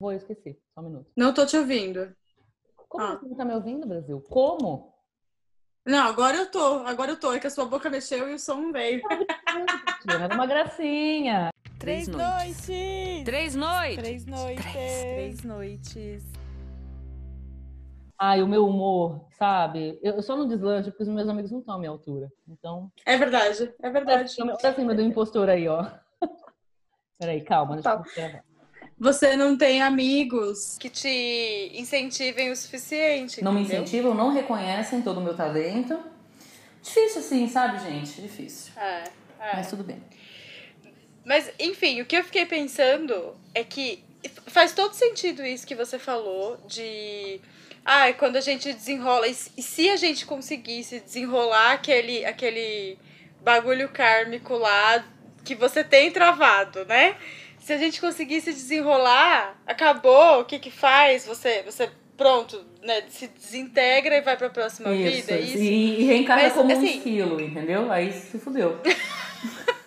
Vou, esqueci. Só um minuto. Não tô te ouvindo. Como Ah. você não tá me ouvindo, Brasil? Como? Não, agora eu tô. Agora eu tô. É que a sua boca mexeu e o som veio. Era uma gracinha. Três Três noites. noites. Três noites. Três noites. Três. Noites. Ai, o meu humor, sabe? Eu só não deslancho porque os meus amigos não estão à minha altura. Então, É verdade, é verdade. olha a cima do impostor aí, ó. Peraí, calma, deixa Tá. eu gravar. Você não tem amigos que te incentivem o suficiente. Não me incentivam, não reconhecem todo o meu talento. Difícil assim, sabe, gente? Difícil. É, é. Mas tudo bem. Mas, enfim, o que eu fiquei pensando é que faz todo sentido isso que você falou de. Ah, quando a gente desenrola. E se e se a gente conseguisse desenrolar aquele, aquele bagulho kármico lá que você tem travado, né? Se a gente conseguisse desenrolar, acabou, o que que faz? Você, você pronto, né? Se desintegra e vai pra próxima vida, é isso? E, e reencarna Mas, como um assim- esquilo, entendeu? Aí se fudeu.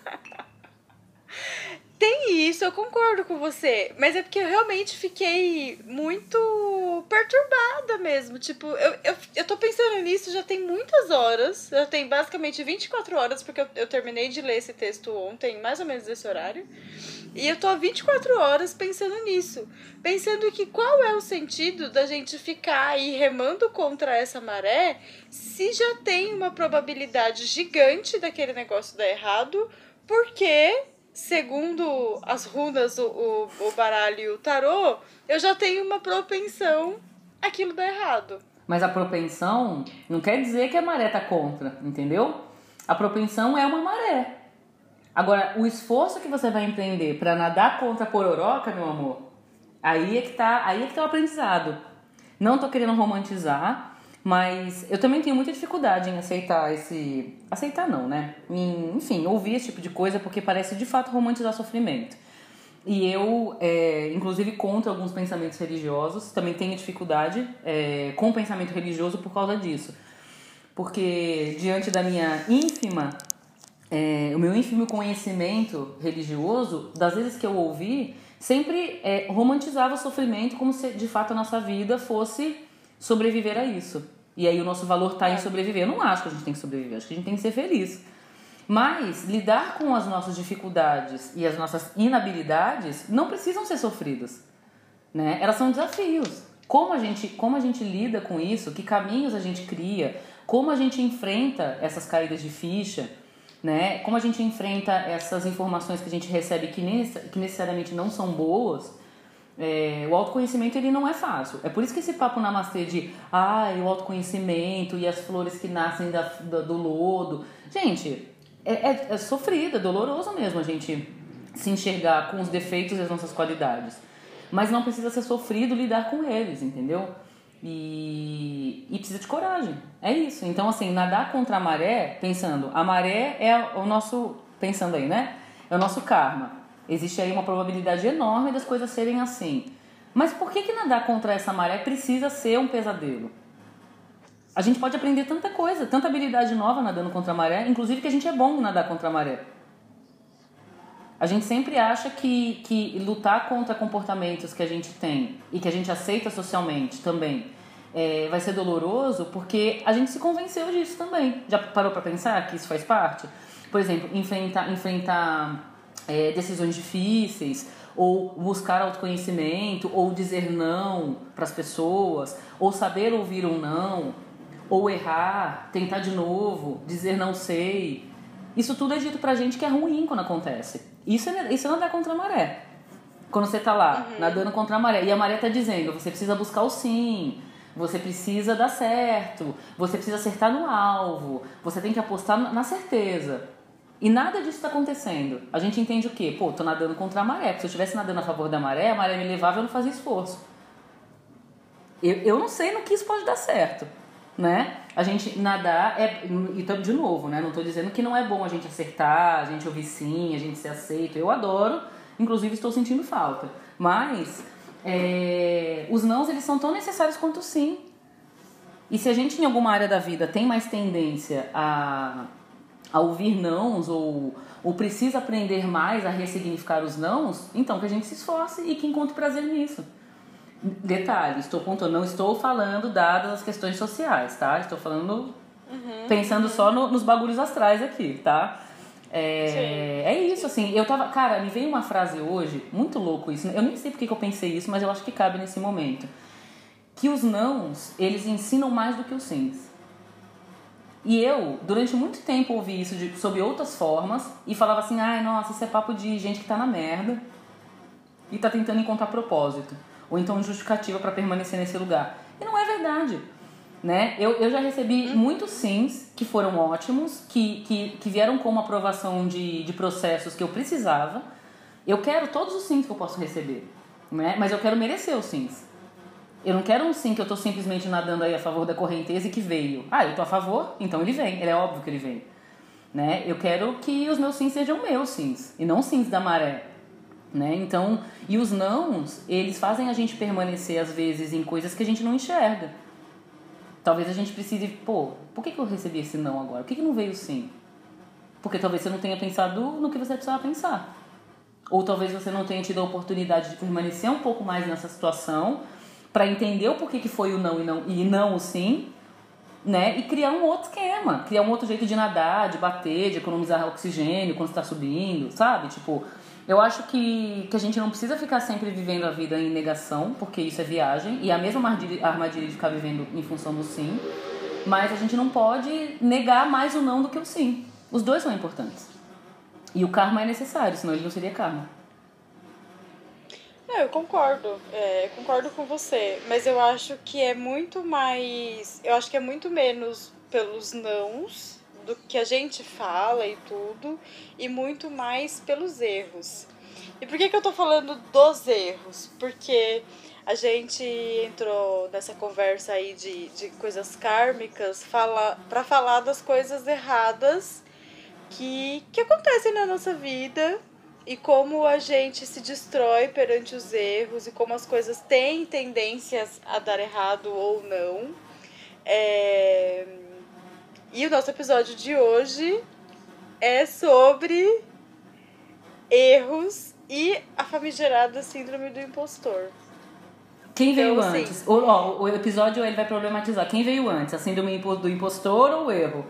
Tem isso, eu concordo com você. Mas é porque eu realmente fiquei muito perturbada mesmo. Tipo, eu, eu, eu tô pensando nisso já tem muitas horas. Já tem basicamente 24 horas, porque eu, eu terminei de ler esse texto ontem, mais ou menos esse horário. E eu tô há 24 horas pensando nisso. Pensando que qual é o sentido da gente ficar aí remando contra essa maré se já tem uma probabilidade gigante daquele negócio dar errado, porque segundo as runas, o, o, o baralho e o tarô, eu já tenho uma propensão aquilo dar errado. Mas a propensão não quer dizer que a maré tá contra, entendeu? A propensão é uma maré. Agora, o esforço que você vai empreender para nadar contra a pororoca, meu amor, aí é que tá, aí é que tá o aprendizado. Não tô querendo romantizar, mas eu também tenho muita dificuldade em aceitar esse, aceitar não, né? Em, enfim, ouvir esse tipo de coisa porque parece de fato romantizar sofrimento. E eu, é, inclusive, contra alguns pensamentos religiosos, também tenho dificuldade é, com o pensamento religioso por causa disso. Porque, diante da minha ínfima, é, o meu ínfimo conhecimento religioso, das vezes que eu ouvi, sempre é, romantizava o sofrimento como se de fato a nossa vida fosse sobreviver a isso. E aí o nosso valor está em sobreviver. Eu não acho que a gente tem que sobreviver, acho que a gente tem que ser feliz. Mas lidar com as nossas dificuldades e as nossas inabilidades não precisam ser sofridas, né? Elas são desafios. Como a gente, como a gente lida com isso? Que caminhos a gente cria? Como a gente enfrenta essas caídas de ficha? Né? Como a gente enfrenta essas informações que a gente recebe que, que necessariamente não são boas? É, o autoconhecimento ele não é fácil. É por isso que esse papo namastê de ah, o autoconhecimento e as flores que nascem da, da- do lodo. Gente, é, é, é sofrido, é doloroso mesmo a gente se enxergar com os defeitos e as nossas qualidades. Mas não precisa ser sofrido lidar com eles, entendeu? E, e precisa de coragem. É isso. Então, assim, nadar contra a maré, pensando, a maré é o nosso. Pensando aí, né? É o nosso karma. Existe aí uma probabilidade enorme das coisas serem assim. Mas por que, que nadar contra essa maré precisa ser um pesadelo? A gente pode aprender tanta coisa, tanta habilidade nova nadando contra a maré, inclusive que a gente é bom nadar contra a maré. A gente sempre acha que, que lutar contra comportamentos que a gente tem e que a gente aceita socialmente também é, vai ser doloroso porque a gente se convenceu disso também. Já parou pra pensar que isso faz parte? Por exemplo, enfrentar, enfrentar é, decisões difíceis, ou buscar autoconhecimento, ou dizer não para as pessoas, ou saber ouvir um não, ou errar, tentar de novo, dizer não sei. Isso tudo é dito pra gente que é ruim quando acontece. Isso é, isso é nadar contra a maré. Quando você tá lá, nadando contra a maré, e a maré tá dizendo, você precisa buscar o sim, você precisa dar certo, você precisa acertar no alvo, você tem que apostar na certeza. E nada disso está acontecendo. A gente entende o quê? Pô, tô nadando contra a maré. Porque se eu estivesse nadando a favor da maré, a maré me levava e eu não fazia esforço. Eu, eu não sei no que isso pode dar certo, né? A gente nadar é... E de novo, né? Não tô dizendo que não é bom a gente acertar, a gente ouvir sim, a gente ser aceito. Eu adoro, inclusive estou sentindo falta. Mas é, os nãos, eles são tão necessários quanto o sim. E se a gente em alguma área da vida tem mais tendência a, a ouvir nãos ou, ou precisa aprender mais a ressignificar os nãos, então que a gente se esforce e que encontre prazer nisso. Detalhe, estou pontuando, não estou falando dadas as questões sociais, tá? Estou falando pensando só no- nos bagulhos astrais aqui, tá? É, é isso, assim, eu tava. Cara, me veio uma frase hoje, muito louco isso. Eu nem sei porque que eu pensei isso, mas eu acho que cabe nesse momento. Que os nãos, eles ensinam mais do que os sims. E eu, durante muito tempo, ouvi isso de, sob outras formas e falava assim: ai, nossa, isso é papo de gente que tá na merda e tá tentando encontrar propósito. Ou então justificativa para permanecer nesse lugar. E não é verdade. Né? Eu, eu já recebi muitos sims que foram ótimos, que, que, que vieram com uma aprovação de, de processos que eu precisava. Eu quero todos os sims que eu posso receber, né? mas eu quero merecer os sims. Eu não quero um sim que eu tô simplesmente nadando aí a favor da correnteza e que veio. Ah, eu tô a favor, então ele vem. Ele é óbvio que ele vem. Né? Eu quero que os meus sims sejam meus sims e não sims da maré. Né? Então, e os nãos, eles fazem a gente permanecer às vezes em coisas que a gente não enxerga. Talvez a gente precise, pô, por que, que eu recebi esse não agora? Por que, que não veio sim? Porque talvez você não tenha pensado no que você precisava pensar. Ou talvez você não tenha tido a oportunidade de permanecer um pouco mais nessa situação para entender o porquê que foi o não e não e não o sim, né? E criar um outro esquema, criar um outro jeito de nadar, de bater, de economizar oxigênio quando está subindo, sabe? Tipo, eu acho que, que a gente não precisa ficar sempre vivendo a vida em negação, porque isso é viagem, e a mesma armadilha de ficar vivendo em função do sim, mas a gente não pode negar mais o não do que o sim. Os dois são importantes. E o karma é necessário, senão ele não seria karma. Não, eu concordo. É, concordo com você. Mas eu acho que é muito mais. Eu acho que é muito menos pelos nãos do que a gente fala e tudo, e muito mais pelos erros. E por que, que eu tô falando dos erros? Porque a gente entrou nessa conversa aí de, de coisas kármicas fala, para falar das coisas erradas que, que acontecem na nossa vida e como a gente se destrói perante os erros e como as coisas têm tendências a dar errado ou não. É... E o nosso episódio de hoje é sobre erros e a famigerada síndrome do impostor. Quem veio Então, assim- antes? O, ó, o episódio ele vai problematizar. Quem veio antes? A síndrome do impostor ou o erro?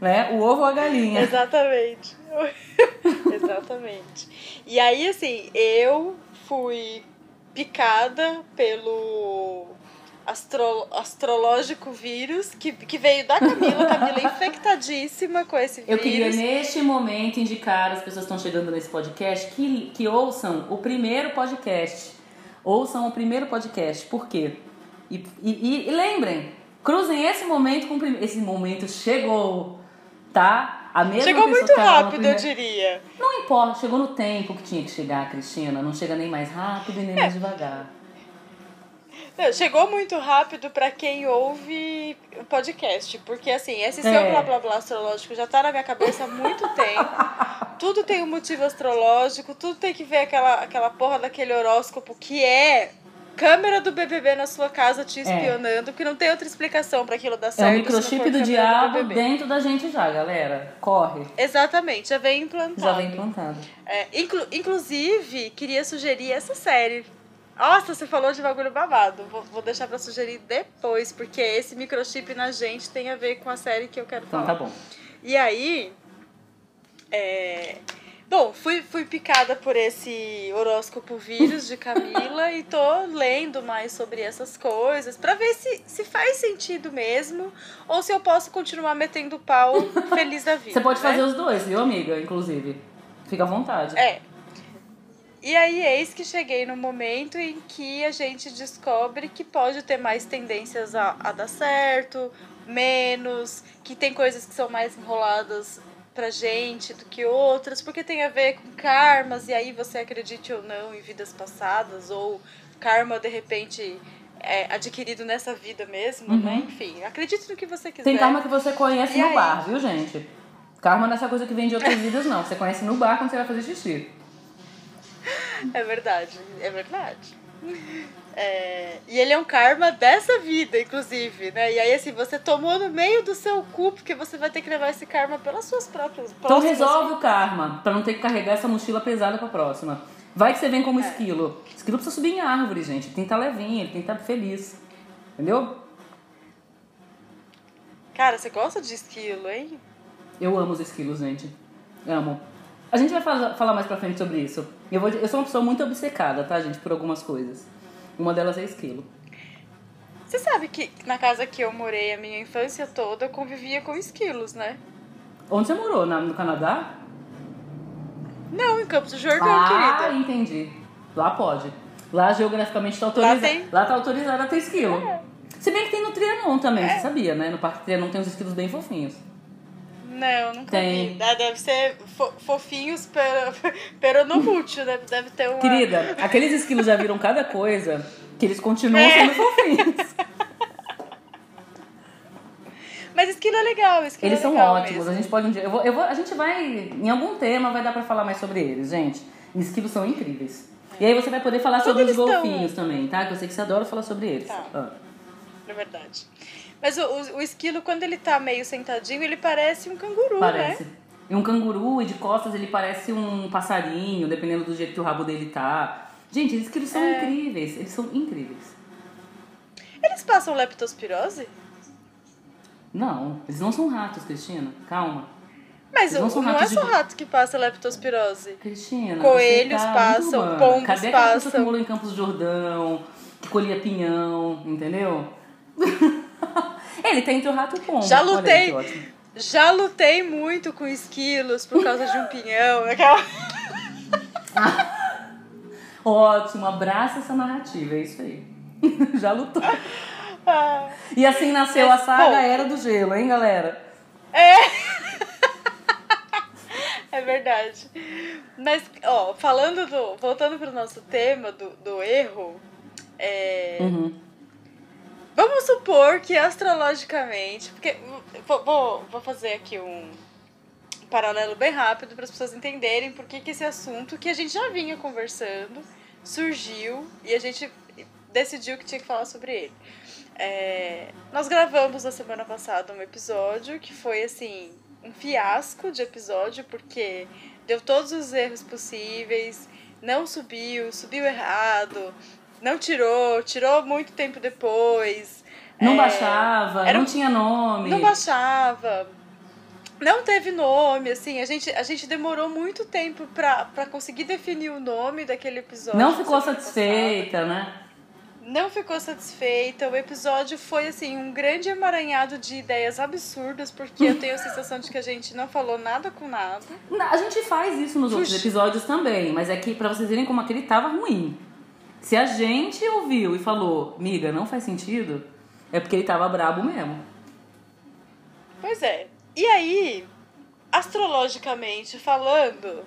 Né? O ovo ou a galinha? Exatamente. Exatamente. E aí, assim, eu fui picada pelo astro, astrológico vírus que, que veio da Camila. Camila infectadíssima com esse vírus. Eu queria neste momento indicar, as pessoas que estão chegando nesse podcast, que, que ouçam o primeiro podcast. Ouçam o primeiro podcast. Por quê? E, e, e lembrem, cruzem esse momento com o primeiro. Esse momento chegou, tá? A mesma Chegou muito rápido, eu primeiro- diria. Não importa, chegou no tempo que tinha que chegar, Cristina. Não chega nem mais rápido e nem mais devagar. Não, chegou muito rápido pra quem ouve o podcast, porque assim, esse seu É. blá blá blá astrológico já tá na minha cabeça há muito tempo. tudo tem um motivo astrológico, tudo tem que ver aquela, aquela porra daquele horóscopo que é câmera do BBB na sua casa te espionando, porque não tem outra explicação pra aquilo dar É certo. o se não microchip do diabo BBB. dentro da gente já, galera. Corre. Exatamente, já vem implantado. Já vem implantado. É, inclu- inclusive, queria sugerir essa série. Nossa, você falou de bagulho babado. Vou, vou deixar pra sugerir depois, porque esse microchip na gente tem a ver com a série que eu quero Então falar. tá bom. E aí. É... Bom, fui, fui picada por esse horóscopo vírus de Camila e tô lendo mais sobre essas coisas pra ver se, se faz sentido mesmo ou se eu posso continuar metendo pau feliz da vida. Você pode né? fazer os dois, viu, amiga? Inclusive. Fica à vontade. É. E aí, eis que cheguei no momento em que a gente descobre que pode ter mais tendências a, a dar certo, menos, que tem coisas que são mais enroladas pra gente do que outras, porque tem a ver com karmas, e aí você acredite ou não em vidas passadas, ou karma de repente é adquirido nessa vida mesmo, né? Enfim, acredite no que você quiser. Tem karma que você conhece E no aí? bar, viu, gente? Karma não é essa coisa que vem de outras vidas, não. Você conhece no bar quando você vai fazer xixi. É verdade, é verdade. É, e ele é um karma dessa vida, inclusive, né? E aí, assim, você tomou no meio do seu cu, porque você vai ter que levar esse karma pelas suas próprias Então resolve o karma, pra não ter que carregar essa mochila pesada pra próxima. Vai que você vem como esquilo. Esquilo precisa subir em árvore, gente. Ele tem que estar levinho, ele tem que estar feliz. Entendeu? Cara, você gosta de esquilo, hein? Eu amo os esquilos, gente. Amo. A gente vai falar, falar mais pra frente sobre isso. Eu, vou, eu sou uma pessoa muito obcecada, tá, gente, por algumas coisas. Uma delas é esquilo. Você sabe que na casa que eu morei a minha infância toda, eu convivia com esquilos, né? Onde você morou? Na, no Canadá? Não, em Campos do Jordão, ah, querida. entendi. Lá pode. Lá geograficamente tá autorizado. Lá tem. Lá tá autorizado a ter esquilo. É. Se bem que tem no Trianon também, você sabia, né? No Parque Trianon tem uns esquilos bem fofinhos. Não, nunca Tem. vi. Deve ser fo- fofinhos pero, peronomútil, deve, deve ter uma... Querida, aqueles esquilos já viram cada coisa que eles continuam É. sendo fofinhos. Mas esquilo é legal, esquilo Eles é são legal ótimos. mesmo. A gente pode um dia. Eu vou, eu vou, a gente vai. Em algum tema vai dar pra falar mais sobre eles, gente. Esquilos são incríveis. E aí você vai poder falar sobre os tão- golfinhos também, tá? Que eu sei que você adora falar sobre eles. Tá. Ah. É verdade. Mas o, o, o esquilo, quando ele tá meio sentadinho, ele parece um canguru, Parece. né? E um canguru e de costas ele parece um passarinho, dependendo do jeito que o rabo dele tá. Gente, esses esquilos são É. incríveis. Eles são incríveis. Eles passam leptospirose? Não, eles não são ratos, Cristina. Calma. Mas Eles não são não é de só bo- rato que passa leptospirose. Cristina. Coelhos tá passam, pombos Cadê aquela pessoa que passam. morou em Campos do Jordão, que colhia pinhão, entendeu? Ele entre o rato o pombo. Já aí lutei. ótimo. Já lutei muito com esquilos por causa de um pinhão. Aquela... Ótimo, abraça essa narrativa, é isso aí. Já lutou. Ah, E assim nasceu a saga bom. Era do Gelo, hein, galera? É verdade. Mas, ó, falando do. Voltando pro nosso tema do, do erro, é, Uhum. Vamos supor que astrologicamente. Porque. Vou, vou, fazer aqui um paralelo bem rápido para as pessoas entenderem por que esse assunto que a gente já vinha conversando surgiu e a gente decidiu que tinha que falar sobre ele. É, nós gravamos na semana passada um episódio que foi assim um fiasco de episódio porque deu todos os erros possíveis, não subiu, subiu errado, não tirou, tirou muito tempo depois. Não é, baixava, era não tinha nome. não baixava. Não teve nome, assim, a gente, a gente demorou muito tempo pra, pra conseguir definir o nome daquele episódio. Não da ficou satisfeita, né? Não ficou satisfeita. O episódio foi, assim, um grande emaranhado de ideias absurdas, porque eu tenho a sensação de que a gente não falou nada com nada. A gente faz isso nos outros episódios também, mas é que pra vocês verem como aquele tava ruim. Se a gente ouviu e falou, miga, não faz sentido, é porque ele tava brabo mesmo. Pois é. E aí, astrologicamente falando,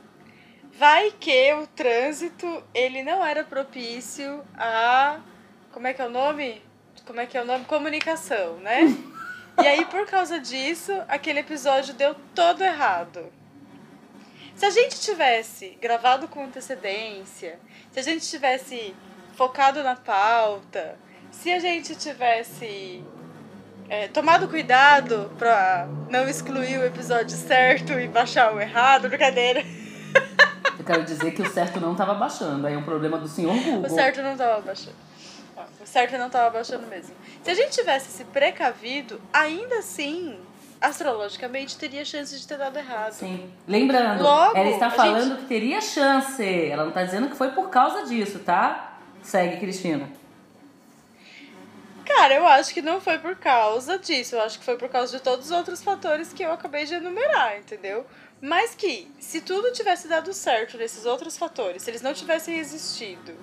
vai que o trânsito ele não era propício a como é que é o nome? Como é que é o nome? Comunicação, né? E aí por causa disso, aquele episódio deu todo errado. Se a gente tivesse gravado com antecedência, se a gente tivesse focado na pauta, se a gente tivesse é, tomado cuidado pra não excluir o episódio certo e baixar o errado, brincadeira. Eu quero dizer que o certo não tava baixando, aí é um problema do senhor Google. O certo não tava baixando. O certo não tava baixando mesmo. Se a gente tivesse se precavido, ainda assim, astrologicamente, teria chance de ter dado errado. Sim. Lembrando, Logo, ela está falando gente- que teria chance. Ela não tá dizendo que foi por causa disso, tá? Segue, Cristina. Cara, eu acho que não foi por causa disso. Eu acho que foi por causa de todos os outros fatores que eu acabei de enumerar, entendeu? Mas que, se tudo tivesse dado certo nesses outros fatores, se eles não tivessem existido,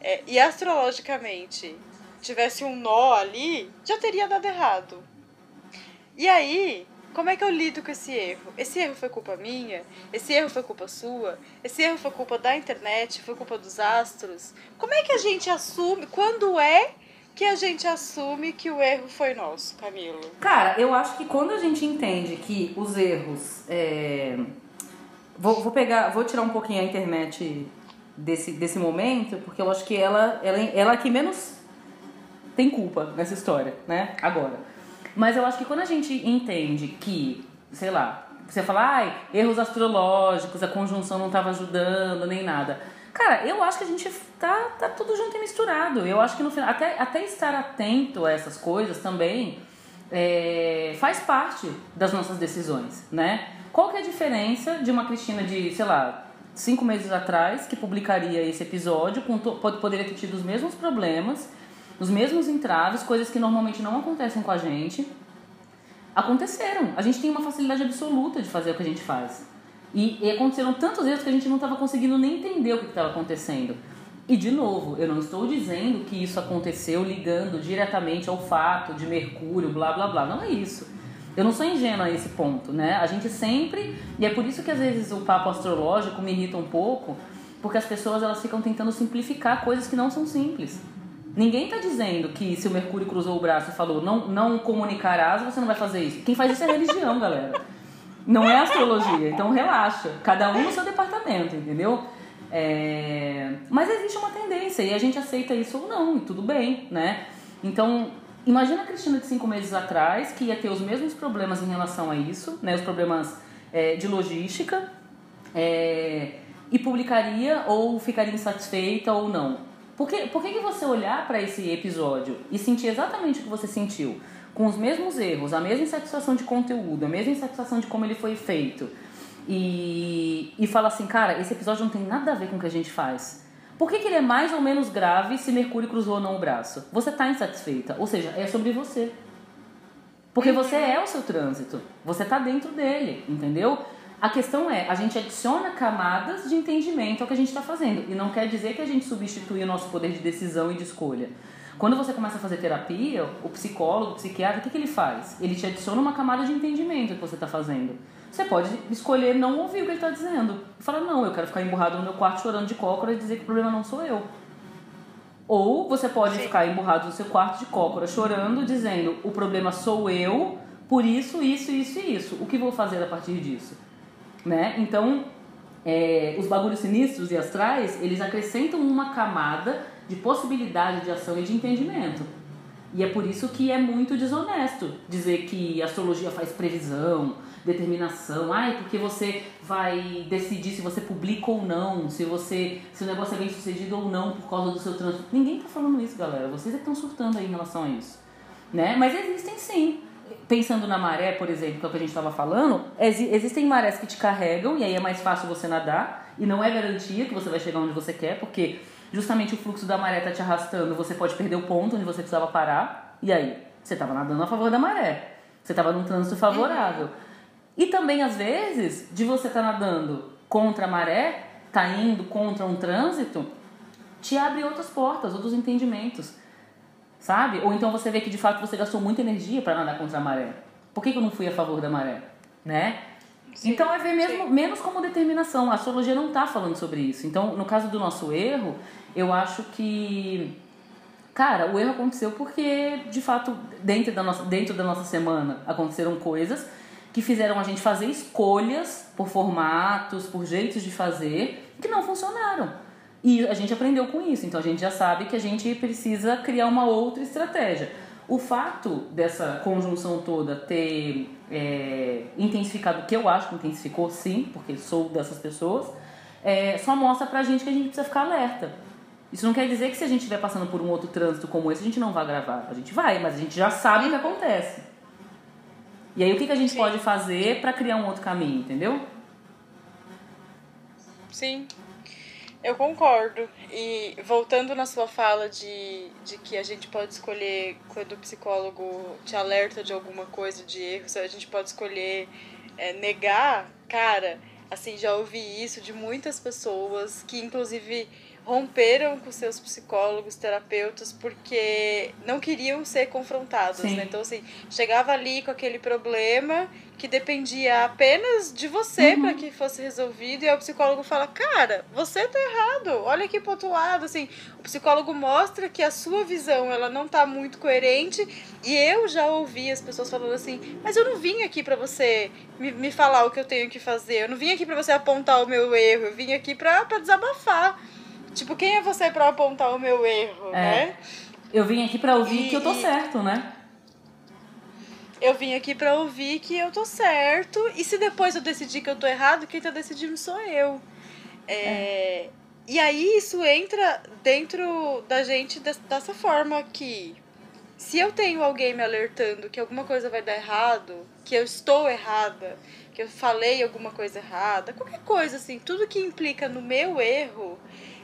é, e astrologicamente tivesse um nó ali, já teria dado errado. E aí, como é que eu lido com esse erro? Esse erro foi culpa minha? Esse erro foi culpa sua? Esse erro foi culpa da internet? Foi culpa dos astros? Como é que a gente assume? Quando é que a gente assume que o erro foi nosso, Camilo? Cara, eu acho que quando a gente entende que os erros. é, Vou, vou pegar, vou tirar um pouquinho a internet desse, desse momento, porque eu acho que ela, ela, ela que menos tem culpa nessa história, né? Agora. Mas eu acho que quando a gente entende que, sei lá, você fala, ai, erros astrológicos, a conjunção não estava ajudando, nem nada. Cara, eu acho que a gente tá, tá tudo junto e misturado. Eu acho que no final, até, até estar atento a essas coisas também é, faz parte das nossas decisões, né? Qual que é a diferença de uma Cristina de, sei lá, cinco meses atrás, que publicaria esse episódio, com poderia ter tido os mesmos problemas, os mesmos entraves, coisas que normalmente não acontecem com a gente, aconteceram. A gente tem uma facilidade absoluta de fazer o que a gente faz. E, e aconteceram tantos erros que a gente não estava conseguindo nem entender o que estava acontecendo. E de novo, eu não estou dizendo que isso aconteceu ligando diretamente ao fato de Mercúrio, blá blá blá. Não é isso. Eu não sou ingênua a esse ponto, né? A gente sempre. E é por isso que às vezes o papo astrológico me irrita um pouco, porque as pessoas elas ficam tentando simplificar coisas que não são simples. Ninguém está dizendo que se o Mercúrio cruzou o braço e falou não, não comunicarás, você não vai fazer isso. Quem faz isso é religião, galera. Não é astrologia. Então relaxa. Cada um no seu departamento, entendeu? É... Mas existe uma tendência e a gente aceita isso ou não, e tudo bem, né? Então, imagina a Cristina de cinco meses atrás, que ia ter os mesmos problemas em relação a isso, né? Os problemas é, de logística, é, e publicaria ou ficaria insatisfeita ou não. Por que, por que, que você olhar para esse episódio e sentir exatamente o que você sentiu? Com os mesmos erros, a mesma insatisfação de conteúdo, a mesma insatisfação de como ele foi feito, e, e fala assim, cara, esse episódio não tem nada a ver com o que a gente faz. Por que, que ele é mais ou menos grave se Mercúrio cruzou ou não o braço? Você está insatisfeita, ou seja, é sobre você. Porque você é o seu trânsito, você está dentro dele, entendeu? A questão é, a gente adiciona camadas de entendimento ao que a gente está fazendo. E não quer dizer que a gente substitui o nosso poder de decisão e de escolha. Quando você começa a fazer terapia, o psicólogo, o psiquiatra, o que, que ele faz? Ele te adiciona uma camada de entendimento que você está fazendo. Você pode escolher não ouvir o que ele está dizendo. Falar, não, eu quero ficar emburrado no meu quarto chorando de cócora e dizer que o problema não sou eu. Ou você pode Sim. ficar emburrado no seu quarto de cócora chorando, dizendo, o problema sou eu, por isso, isso, isso e isso. O que vou fazer a partir disso? Né? Então, é, os bagulhos sinistros e astrais, eles acrescentam uma camada de possibilidade de ação e de entendimento. E é por isso que é muito desonesto dizer que astrologia faz previsão, determinação. Ai, porque você vai decidir se você publica ou não, se você se o negócio é bem sucedido ou não por causa do seu trânsito. Ninguém tá falando isso, galera. Vocês é que estão surtando aí em relação a isso. Né? Mas existem sim. Pensando na maré, por exemplo, que é o que a gente estava falando, existem marés que te carregam e aí é mais fácil você nadar e não é garantia que você vai chegar onde você quer, porque justamente o fluxo da maré tá te arrastando, você pode perder o ponto onde você precisava parar. E aí, você estava nadando a favor da maré. Você estava num trânsito favorável. E também, às vezes, de você estar tá nadando contra a maré, tá indo contra um trânsito, te abre outras portas, outros entendimentos. Sabe? Ou então você vê que de fato você gastou muita energia para nadar contra a maré. Por que, que eu não fui a favor da maré? Né? Sim, então é ver mesmo, menos como determinação. A astrologia não está falando sobre isso. Então, no caso do nosso erro, eu acho que. Cara, o erro aconteceu porque, de fato, dentro da nossa, dentro da nossa semana aconteceram coisas que fizeram a gente fazer escolhas por formatos, por jeitos de fazer, que não funcionaram. E a gente aprendeu com isso, então a gente já sabe que a gente precisa criar uma outra estratégia. O fato dessa conjunção toda ter é, intensificado, que eu acho que intensificou sim, porque sou dessas pessoas, é, só mostra pra gente que a gente precisa ficar alerta. Isso não quer dizer que se a gente estiver passando por um outro trânsito como esse, a gente não vai gravar. A gente vai, mas a gente já sabe o que acontece. E aí o que, que a gente Sim. pode fazer para criar um outro caminho, entendeu? Sim, eu concordo. E voltando na sua fala de, de que a gente pode escolher, quando o psicólogo te alerta de alguma coisa, de erros, a gente pode escolher é, negar, cara, assim, já ouvi isso de muitas pessoas que, inclusive, romperam com seus psicólogos, terapeutas, porque não queriam ser confrontados, né? Então, assim, chegava ali com aquele problema que dependia apenas de você uhum. para que fosse resolvido, e aí o psicólogo fala, cara, você tá errado, olha aqui pro outro lado, assim, o psicólogo mostra que a sua visão, ela não tá muito coerente, e eu já ouvi as pessoas falando assim, mas eu não vim aqui para você me, me falar o que eu tenho que fazer, eu não vim aqui para você apontar o meu erro, eu vim aqui pra, pra desabafar. Tipo, quem é você para apontar o meu erro, é. né? Eu vim aqui para ouvir e, que eu tô certo, né? Eu vim aqui para ouvir que eu tô certo. E se depois eu decidir que eu tô errado, quem tá decidindo sou eu. É, é. e aí isso entra dentro da gente dessa forma que se eu tenho alguém me alertando que alguma coisa vai dar errado, que eu estou errada, que eu falei alguma coisa errada, qualquer coisa assim, tudo que implica no meu erro,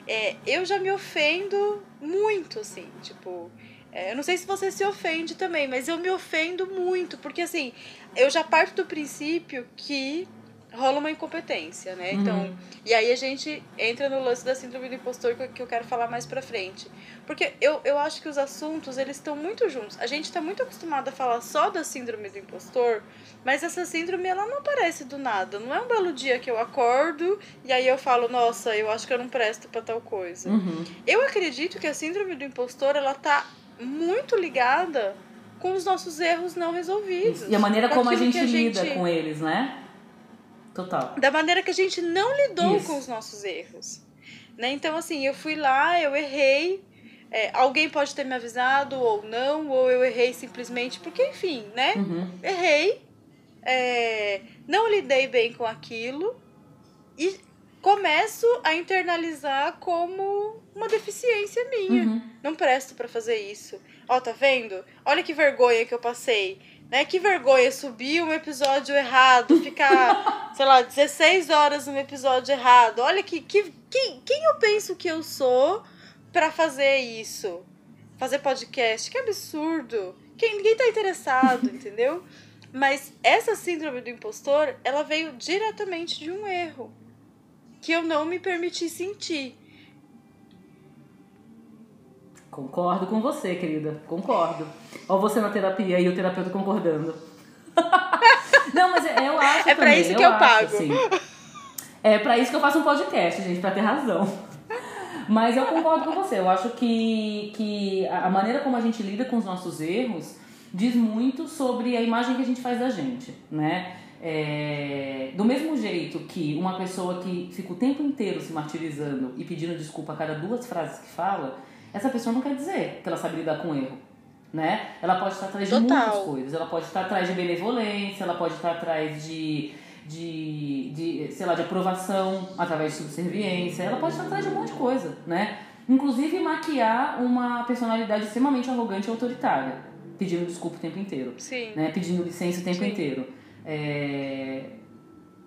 é, eu já me ofendo muito, assim, tipo. É, eu não sei se você se ofende também, mas eu me ofendo muito, porque assim, eu já parto do princípio que rola uma incompetência, né? Uhum. Então, e aí a gente entra no lance da síndrome do impostor que eu quero falar mais pra frente. Porque eu, eu acho que os assuntos, eles estão muito juntos. A gente tá muito acostumado a falar só da síndrome do impostor, mas essa síndrome, ela não aparece do nada. Não é um belo dia que eu acordo e aí eu falo, nossa, eu acho que eu não presto pra tal coisa. Uhum. Eu acredito que a síndrome do impostor, ela tá muito ligada com os nossos erros não resolvidos. E a maneira como a gente, a gente lida com eles, né? Total. Da maneira que a gente não lidou Isso. com os nossos erros. Né? Então, assim, eu fui lá, eu errei. É, alguém pode ter me avisado ou não, ou eu errei simplesmente porque, enfim, né? Uhum. Errei, é, não lidei bem com aquilo e começo a internalizar como uma deficiência minha. Uhum. Não presto para fazer isso. Ó, tá vendo? Olha que vergonha que eu passei. Né? Que vergonha subir um episódio errado, ficar, sei lá, 16 horas no episódio errado. Olha que, que, que quem eu penso que eu sou para fazer isso? Fazer podcast, que absurdo. Quem, ninguém tá interessado, entendeu? Mas essa síndrome do impostor, ela veio diretamente de um erro que eu não me permiti sentir. Concordo com você, querida. Concordo. Olha você na terapia e o terapeuta concordando. não, mas eu acho É pra isso que eu, eu pago. assim. É pra isso que eu faço um podcast, gente, pra ter razão. Mas eu concordo com você. Eu acho que, que a maneira como a gente lida com os nossos erros diz muito sobre a imagem que a gente faz da gente, né? É, do mesmo jeito que uma pessoa que fica o tempo inteiro se martirizando e pedindo desculpa a cada duas frases que fala, essa pessoa não quer dizer que ela sabe lidar com erro. Né? Ela pode estar atrás de muitas coisas. Ela pode estar atrás de benevolência, ela pode estar atrás de, de, de sei lá, de aprovação através de subserviência, ela pode estar atrás de um monte de coisa, né? Inclusive maquiar uma personalidade extremamente arrogante e autoritária, pedindo desculpa o tempo inteiro. Sim. Né? Pedindo licença o tempo Sim. inteiro. É...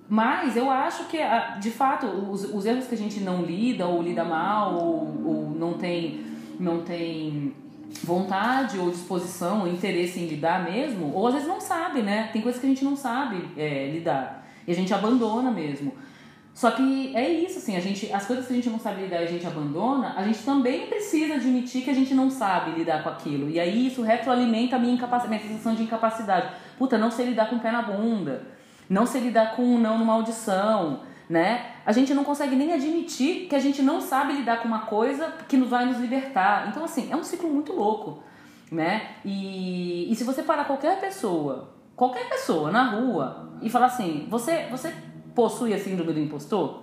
Mas eu acho que, de fato, os, os erros que a gente não lida, ou lida mal, ou, ou não tem, não tem vontade ou disposição ou interesse em lidar mesmo, ou às vezes não sabe, né? Tem coisas que a gente não sabe é, lidar e a gente abandona mesmo. Só que é isso, assim, a gente, as coisas que a gente não sabe lidar e a gente abandona, a gente também precisa admitir que a gente não sabe lidar com aquilo. E aí isso retroalimenta a minha, minha sensação de incapacidade. Puta, não sei lidar com o pé na bunda, não sei lidar com um não numa audição, né? A gente não consegue nem admitir que a gente não sabe lidar com uma coisa que vai nos libertar. Então, assim, é um ciclo muito louco, né? E, e se você parar qualquer pessoa, qualquer pessoa na rua e falar assim, você, você possui a síndrome do impostor?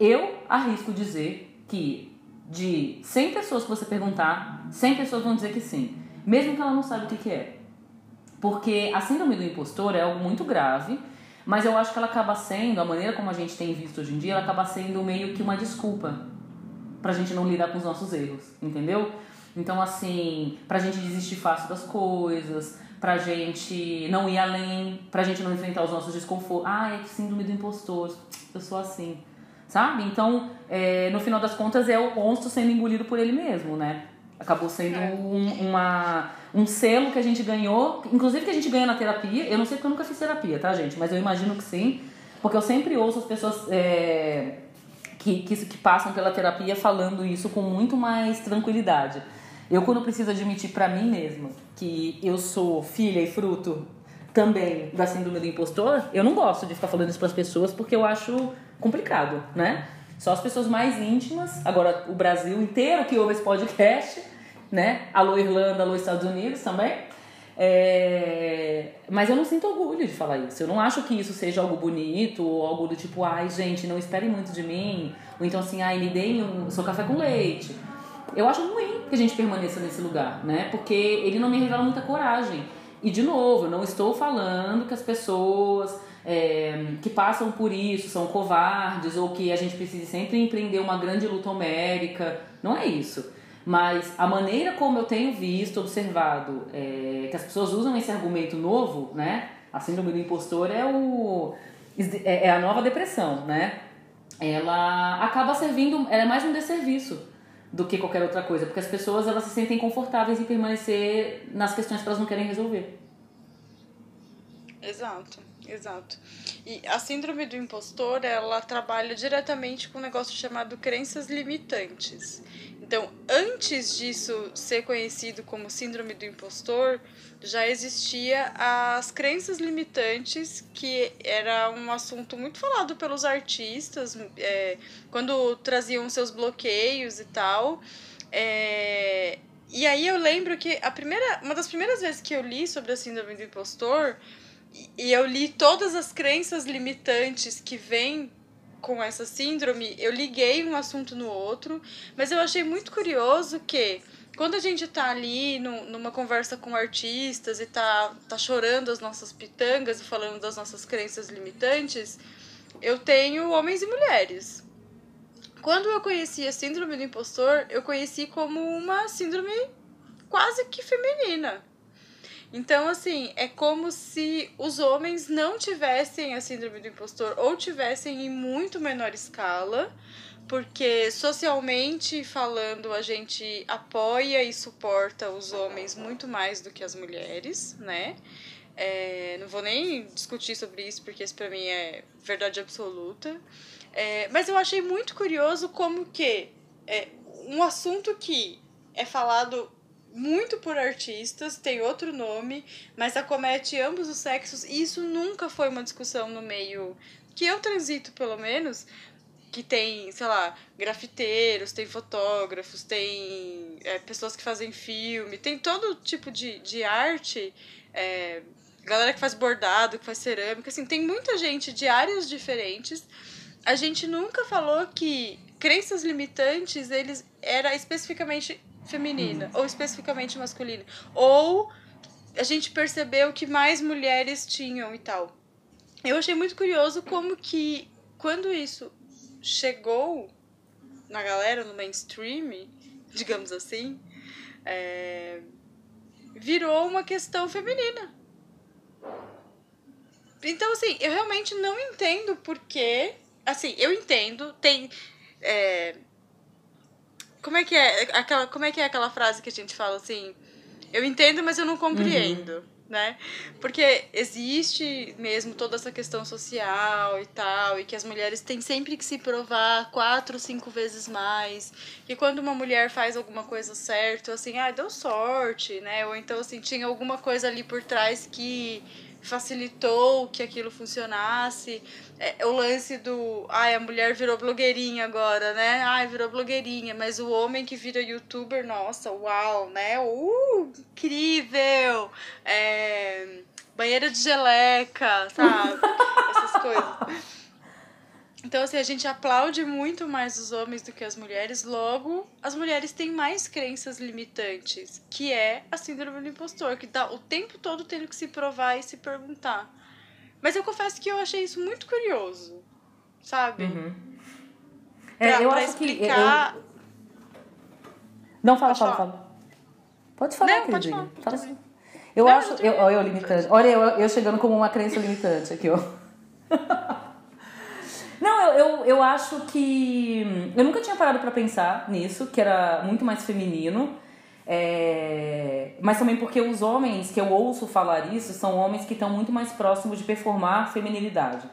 Eu arrisco dizer que de 100 pessoas que você perguntar, 100 pessoas vão dizer que sim, mesmo que ela não saiba o que, que é. Porque a síndrome do impostor é algo muito grave mas eu acho que ela acaba sendo, a maneira como a gente tem visto hoje em dia, ela acaba sendo meio que uma desculpa pra gente não lidar com os nossos erros, entendeu? Então, assim, pra gente desistir fácil das coisas, pra gente não ir além, pra gente não enfrentar os nossos desconfortos. Ah, é síndrome do impostor, eu sou assim, sabe? Então, é, no final das contas, é o monstro sendo engolido por ele mesmo, né? Acabou sendo é. um, uma, um selo que a gente ganhou, inclusive que a gente ganha na terapia. Eu não sei porque eu nunca fiz terapia, tá, gente? Mas eu imagino que sim, porque eu sempre ouço as pessoas é, que, que, que passam pela terapia falando isso com muito mais tranquilidade. Eu, quando preciso admitir para mim mesma que eu sou filha e fruto também da síndrome do impostor, eu não gosto de ficar falando isso para as pessoas porque eu acho complicado, né? Só as pessoas mais íntimas, agora o Brasil inteiro que ouve esse podcast, né? Alô Irlanda, alô Estados Unidos também. É... Mas eu não sinto orgulho de falar isso. Eu não acho que isso seja algo bonito ou algo do tipo, ai gente, não esperem muito de mim. Ou então assim, ai, me deem um seu café com leite. Eu acho ruim que a gente permaneça nesse lugar, né? Porque ele não me revela muita coragem. E de novo, eu não estou falando que as pessoas é, que passam por isso, são covardes, ou que a gente precisa sempre empreender uma grande luta homérica. Não é isso. Mas a maneira como eu tenho visto, observado, é, que as pessoas usam esse argumento novo, né? A síndrome do impostor é, o, é, é a nova depressão, né? Ela acaba servindo, ela é mais um desserviço do que qualquer outra coisa, porque as pessoas elas se sentem confortáveis em permanecer nas questões que elas não querem resolver. Exato, exato. E a síndrome do impostor, ela trabalha diretamente com um negócio chamado crenças limitantes. Então, antes disso ser conhecido como síndrome do impostor, já existia as crenças limitantes, que era um assunto muito falado pelos artistas, é, quando traziam seus bloqueios e tal. É, e aí eu lembro que a primeira, uma das primeiras vezes que eu li sobre a síndrome do impostor, e eu li todas as crenças limitantes que vêm com essa síndrome, eu liguei um assunto no outro, mas eu achei muito curioso que quando a gente tá ali no, numa conversa com artistas e tá, tá chorando as nossas pitangas e falando das nossas crenças limitantes, eu tenho homens e mulheres. Quando eu conheci a síndrome do impostor, eu conheci como uma síndrome quase que feminina. Então, assim, é como se os homens não tivessem a síndrome do impostor ou tivessem em muito menor escala, porque socialmente falando, a gente apoia e suporta os homens muito mais do que as mulheres, né? É, não vou nem discutir sobre isso, porque isso pra mim é verdade absoluta. É, mas eu achei muito curioso como que é, um assunto que é falado muito por artistas, tem outro nome, mas acomete ambos os sexos. E isso nunca foi uma discussão no meio que eu transito, pelo menos, que tem, sei lá, grafiteiros, tem fotógrafos, tem é, pessoas que fazem filme, tem todo tipo de, de arte, é, galera que faz bordado, que faz cerâmica, assim, tem muita gente de áreas diferentes. A gente nunca falou que crenças limitantes, eles era especificamente feminina, hum. ou especificamente masculina. Ou a gente percebeu que mais mulheres tinham e tal. Eu achei muito curioso como que quando isso chegou na galera, no mainstream, digamos assim, é, virou uma questão feminina. Então, assim, eu realmente não entendo porque. Assim, eu entendo, tem. É, como é que é aquela, como é que é aquela frase que a gente fala assim? Eu entendo, mas eu não compreendo. Uhum. Né? Porque existe mesmo toda essa questão social e tal, e que as mulheres têm sempre que se provar quatro, cinco vezes mais. E quando uma mulher faz alguma coisa certa, assim, ah, deu sorte, né? Ou então, assim, tinha alguma coisa ali por trás que facilitou que aquilo funcionasse. É, o lance do. Ai, a mulher virou blogueirinha agora, né? Ai, virou blogueirinha. Mas o homem que vira youtuber, nossa, uau, né? Uh, incrível! É, banheira de geleca, sabe? Essas coisas. Então, assim, a gente aplaude muito mais os homens do que as mulheres, logo, as mulheres têm mais crenças limitantes, que é a síndrome do impostor, que tá o tempo todo tendo que se provar e se perguntar. Mas eu confesso que eu achei isso muito curioso, sabe? Uhum. É, pra, eu pra acho explicar... que. Eu... Não, fala, fala, fala. Pode falar, Não, pode falar. Fala assim. Eu Não, acho. Eu, eu, eu limitante. Olha, eu, eu chegando como uma crença limitante aqui, ó. Não, eu, eu, eu acho que. Eu nunca tinha parado para pensar nisso, que era muito mais feminino. É... Mas também porque os homens que eu ouço falar isso são homens que estão muito mais próximos de performar feminilidade.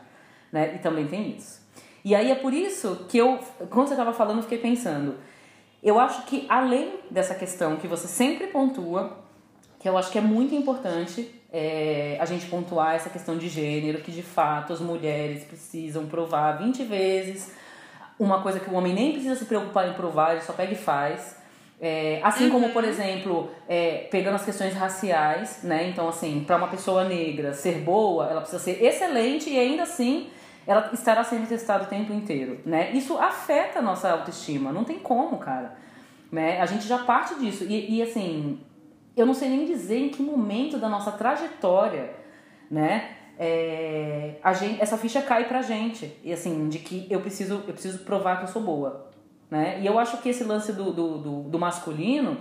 Né? E também tem isso. E aí é por isso que eu, quando você estava falando, fiquei pensando. Eu acho que além dessa questão que você sempre pontua, que eu acho que é muito importante é, a gente pontuar essa questão de gênero, que de fato as mulheres precisam provar 20 vezes uma coisa que o homem nem precisa se preocupar em provar, ele só pega e faz. É, assim uhum. como, por exemplo, é, pegando as questões raciais, né? Então, assim, para uma pessoa negra ser boa, ela precisa ser excelente e ainda assim ela estará sendo testada o tempo inteiro, né? Isso afeta a nossa autoestima, não tem como, cara. Né? A gente já parte disso. E, e assim, eu não sei nem dizer em que momento da nossa trajetória, né? é, a gente, essa ficha cai pra gente. E assim, de que eu preciso, eu preciso provar que eu sou boa. Né? E eu acho que esse lance do, do, do, do masculino,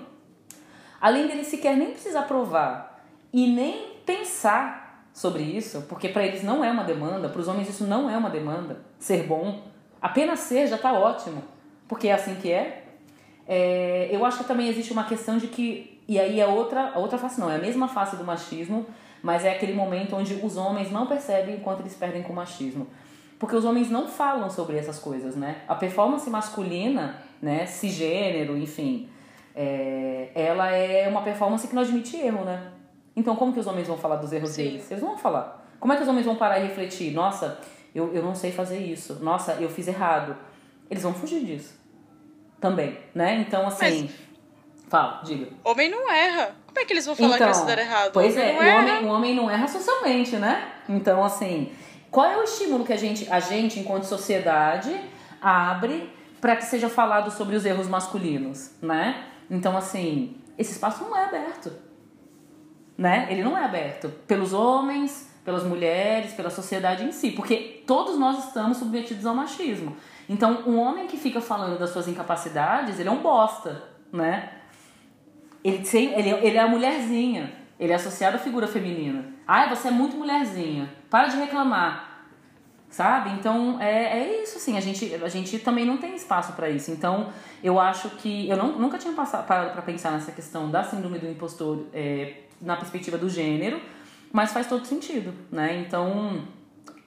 além dele sequer nem precisar provar e nem pensar sobre isso, porque para eles não é uma demanda, para os homens isso não é uma demanda, ser bom, apenas ser já tá ótimo, porque é assim que é. é eu acho que também existe uma questão de que, e aí é outra, outra face, não, é a mesma face do machismo, mas é aquele momento onde os homens não percebem enquanto eles perdem com o machismo. Porque os homens não falam sobre essas coisas, né? A performance masculina, né, cisgênero, enfim, é, ela é uma performance que não admite erro, né? Então como que os homens vão falar dos erros Sim. deles? Eles não vão falar. Como é que os homens vão parar e refletir? Nossa, eu, eu não sei fazer isso. Nossa, eu fiz errado. Eles vão fugir disso. Também, né? Então, assim... Fala, diga. Homem não erra. Como é que eles vão falar que Então, eles deram errado? Pois homem é, o homem, o homem não erra socialmente, né? Então, assim, qual é o estímulo que a gente, a gente enquanto sociedade, abre para que seja falado sobre os erros masculinos, né? Então, assim, esse espaço não é aberto, né? Ele não é aberto pelos homens, pelas mulheres, pela sociedade em si, porque todos nós estamos submetidos ao machismo. Então, um homem que fica falando das suas incapacidades, ele é um bosta, né? Ele, tem, ele, ele é a mulherzinha. Ele é associado à figura feminina. Ai, você é muito mulherzinha. Para de reclamar. Sabe? Então, é, é isso, assim. A gente, a gente também não tem espaço para isso. Então, eu acho que... Eu não, nunca tinha passado, parado para pensar nessa questão da síndrome do impostor é, na perspectiva do gênero, mas faz todo sentido, né? Então,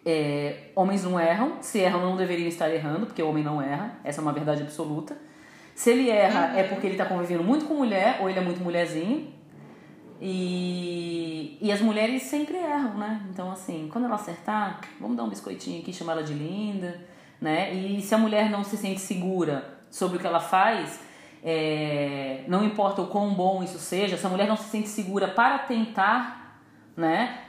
é, homens não erram. Se erram, não deveriam estar errando, porque o homem não erra. Essa é uma verdade absoluta. Se ele erra, é porque ele tá convivendo muito com mulher, ou ele é muito mulherzinho. E, e as mulheres sempre erram, né? Então, assim, quando ela acertar, vamos dar um biscoitinho aqui, chamar ela de linda, né? E se a mulher não se sente segura sobre o que ela faz, é, não importa o quão bom isso seja, se a mulher não se sente segura para tentar, né?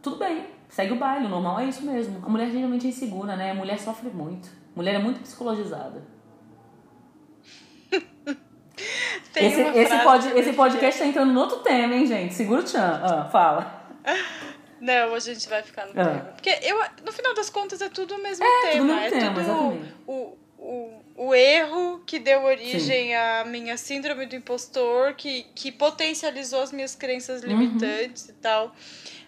Tudo bem, segue o baile, o normal é isso mesmo. A mulher geralmente é insegura, né? A mulher sofre muito. A mulher é muito psicologizada. Esse, esse, pod, esse podcast tá entrando no outro tema, hein, gente? Segura o tchan. Ah, fala. Não, a gente vai ficar no Ah. tema. Porque eu, no final das contas é tudo o mesmo É, tema. tudo mesmo é tema, tudo exatamente. o, o, o erro que deu origem à minha síndrome do impostor, que, que potencializou as minhas crenças Uhum. limitantes e tal.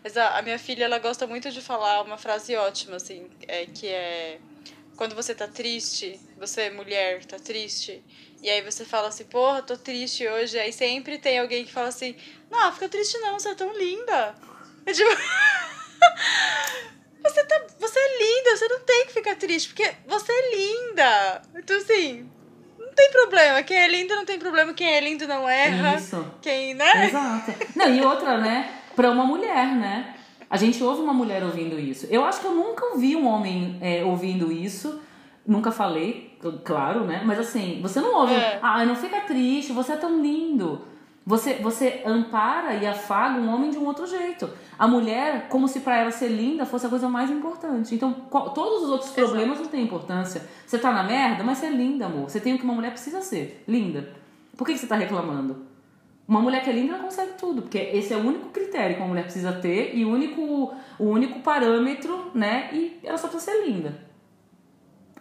Mas a, a minha filha, ela gosta muito de falar uma frase ótima, assim, é, que é... Quando você tá triste, você, mulher, tá triste, e aí você fala assim, porra, tô triste hoje. Aí sempre tem alguém que fala assim, não, fica triste não, você é tão linda. É tipo... você, tá, você é linda, você não tem que ficar triste, porque você é linda. Então, assim, não tem problema. Quem é lindo não tem problema, quem é lindo não erra. Isso. Quem, né? Exato. Não, e outra, né? Pra uma mulher, né? A gente ouve uma mulher ouvindo isso. Eu acho que eu nunca ouvi um homem é, ouvindo isso. Nunca falei, cl- claro, né? Mas assim, você não ouve. É. Ah, não fica triste, você é tão lindo. Você, você ampara e afaga um homem de um outro jeito. A mulher, como se pra ela ser linda fosse a coisa mais importante. Então, qual- todos os outros Exato. problemas não têm importância. Você tá na merda, mas você é linda, amor. Você tem o que uma mulher precisa ser. Linda. Por que, que você tá reclamando? Uma mulher que é linda ela consegue tudo, porque esse é o único critério que uma mulher precisa ter e o único, o único parâmetro, né? E ela só precisa ser linda.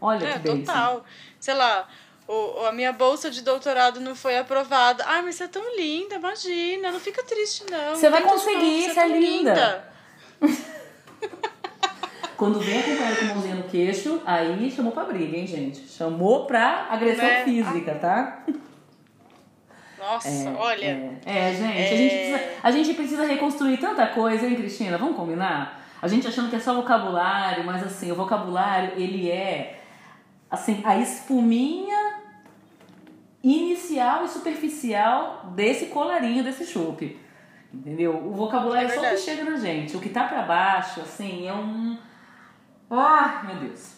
Olha É, que total. Sei lá, o, a minha bolsa de doutorado não foi aprovada. Ai, mas você é tão linda, imagina, não fica triste, não. Você vai conseguir, você é tão linda. Quando vem a companheira com a mãozinha no queixo, aí chamou pra briga, hein, gente? Chamou pra agressão Né? física, tá? Nossa, É, olha. É, É, gente, A, gente precisa, a gente precisa reconstruir tanta coisa, hein, Cristina? Vamos combinar? A gente achando que é só vocabulário, mas assim, o vocabulário, ele é assim, a espuminha inicial e superficial desse colarinho, desse chope. Entendeu? O vocabulário É é, só o que chega na gente. O que tá pra baixo, assim, é um. Ah, meu Deus.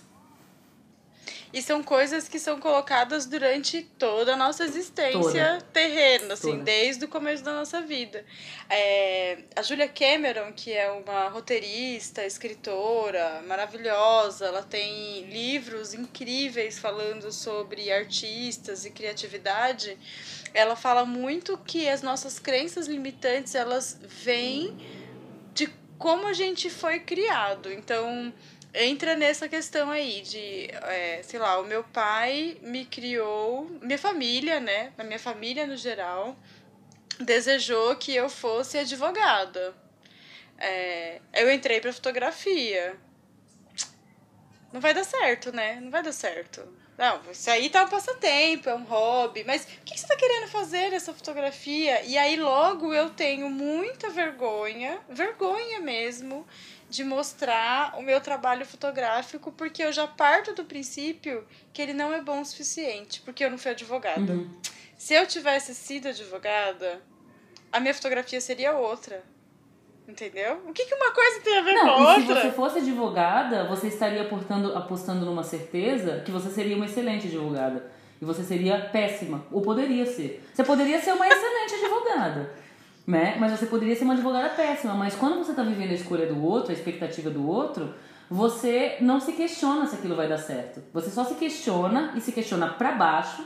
E são coisas que são colocadas durante toda a nossa existência Toda. terrena, assim, Toda. desde o começo da nossa vida. É, a Julia Cameron, que é uma roteirista, escritora maravilhosa, ela tem livros incríveis falando sobre artistas e criatividade. Ela fala muito que as nossas crenças limitantes, elas vêm de como a gente foi criado. Então, entra nessa questão aí de, é, sei lá, o meu pai me criou, minha família, né? Na minha família no geral, desejou que eu fosse advogada. É, eu entrei pra fotografia. Não vai dar certo, né? Não vai dar certo. Não, isso aí tá um passatempo, é um hobby, mas o que você tá querendo fazer nessa fotografia? E aí logo eu tenho muita vergonha, vergonha mesmo, de mostrar o meu trabalho fotográfico, porque eu já parto do princípio que ele não é bom o suficiente, porque eu não fui advogada. Uhum. Se eu tivesse sido advogada, a minha fotografia seria outra. Entendeu? O que, que uma coisa tem a ver com Não, a e se outra? você fosse advogada, você estaria apostando, apostando numa certeza que você seria uma excelente advogada. E você seria péssima. Ou poderia ser. Você poderia ser uma excelente advogada. Né? Mas você poderia ser uma advogada péssima. Mas quando você está vivendo a escolha do outro, a expectativa do outro, você não se questiona se aquilo vai dar certo. Você só se questiona e se questiona para baixo,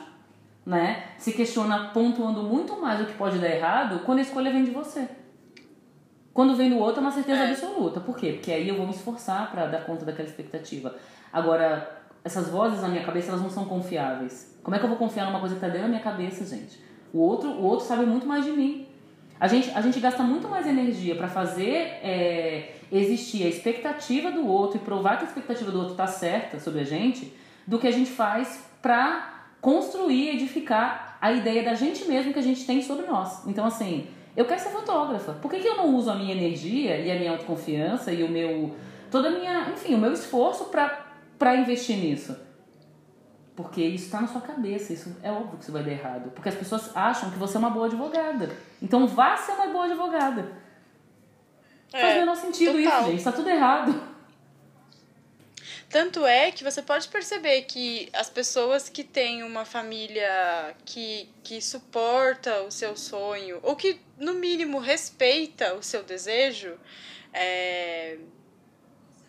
né? Se questiona pontuando muito mais o que pode dar errado quando a escolha vem de você. Quando vem do outro é uma certeza É. absoluta. Por quê? Porque aí eu vou me esforçar para dar conta daquela expectativa. Agora, essas vozes na minha cabeça, elas não são confiáveis. Como é que eu vou confiar numa coisa que tá dentro da minha cabeça, gente? O outro, o outro sabe muito mais de mim. A gente, a gente gasta muito mais energia para fazer é, existir a expectativa do outro e provar que a expectativa do outro tá certa sobre a gente do que a gente faz para construir, edificar a ideia da gente mesmo que a gente tem sobre nós. Então, assim, eu quero ser fotógrafa. Por que, que eu não uso a minha energia e a minha autoconfiança e o meu. toda a minha. enfim, o meu esforço pra, pra investir nisso? Porque isso tá na sua cabeça, isso é óbvio que isso vai dar errado. Porque as pessoas acham que você é uma boa advogada. Então vá ser uma boa advogada. Faz o É, menor sentido total. isso, gente. Tá tudo errado. Tanto é que você pode perceber que as pessoas que têm uma família que, que suporta o seu sonho, ou que, no mínimo, respeita o seu desejo, é,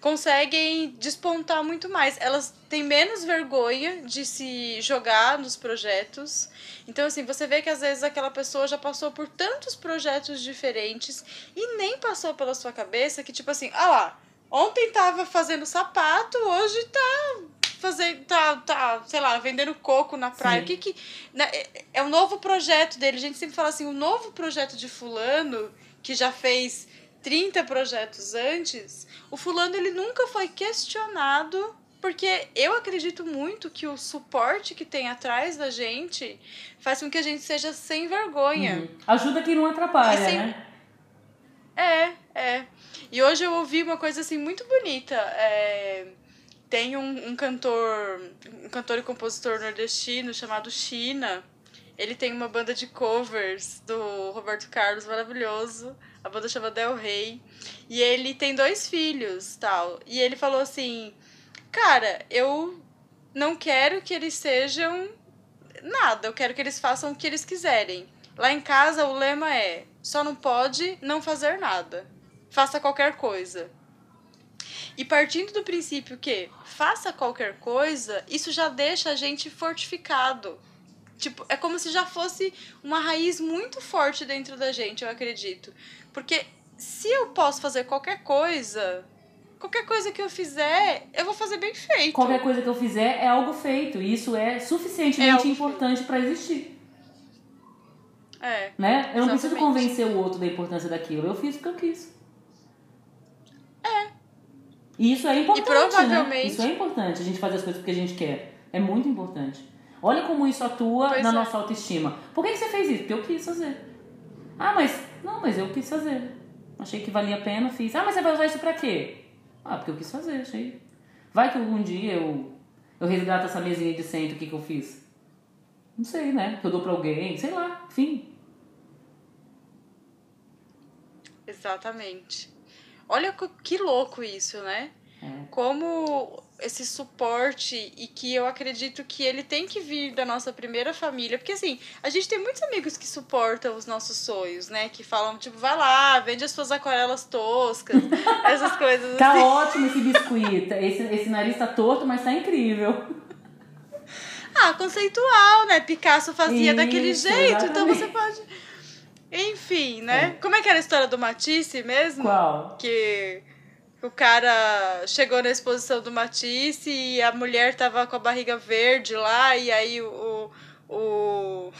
conseguem despontar muito mais. Elas têm menos vergonha de se jogar nos projetos. Então, assim, você vê que às vezes aquela pessoa já passou por tantos projetos diferentes e nem passou pela sua cabeça que, tipo assim, ah lá, ontem tava fazendo sapato, hoje tá fazendo, tá, tá, sei lá, vendendo coco na praia. Sim. O que que. na- é, é o novo projeto dele. A gente sempre fala assim, o novo projeto de fulano, que já fez 30 projetos antes, o fulano ele nunca foi questionado. Porque eu acredito muito que o suporte que tem atrás da gente faz com que a gente seja sem vergonha. Uhum. Ajuda quem não atrapalha, sem- né? É, é. E hoje eu ouvi uma coisa assim muito bonita. É, tem um, um cantor, um cantor e compositor nordestino chamado China. Ele tem uma banda de covers do Roberto Carlos maravilhoso. A banda chama Del Rey. E ele tem dois filhos, tal. E ele falou assim: "Cara, eu não quero que eles sejam nada, eu quero que eles façam o que eles quiserem. Lá em casa o lema é: só não pode não fazer nada. Faça qualquer coisa. E partindo do princípio que faça qualquer coisa, isso já deixa a gente fortificado. Tipo, é como se já fosse uma raiz muito forte dentro da gente, eu acredito. Porque se eu posso fazer qualquer coisa, qualquer coisa que eu fizer, eu vou fazer bem feito. Qualquer coisa que eu fizer é algo feito. E isso é É suficientemente algo importante para existir. É. Né? Eu não preciso Exatamente. convencer o outro da importância daquilo. Eu fiz o que eu quis. É. E isso é importante, né? provavelmente- Isso é importante, a gente fazer as coisas porque a gente quer. É muito importante. Olha como isso atua Pois na é. nossa autoestima. Por que, que você fez isso? Porque eu quis fazer. Ah, mas... Não, mas eu quis fazer. Achei que valia a pena, fiz. Ah, mas você vai usar isso pra quê? Ah, porque eu quis fazer, achei. Vai que algum dia eu, eu resgato essa mesinha de centro, o que, que eu fiz? Não sei, né? Que eu dou pra alguém, sei lá, enfim. Exatamente. Olha que louco isso, né? É. Como esse suporte e que eu acredito que ele tem que vir da nossa primeira família, porque assim, a gente tem muitos amigos que suportam os nossos sonhos, né? Que falam tipo, vai lá, vende as suas aquarelas toscas, essas coisas Tá assim. ótimo esse biscuit. Esse, esse nariz tá torto, mas tá incrível. Ah, conceitual, né? Picasso fazia Isso, daquele jeito, então exatamente. você pode enfim, né? Como é que era a história do Matisse mesmo? Qual? Que o cara chegou na exposição do Matisse e a mulher tava com a barriga verde lá, e aí o, o,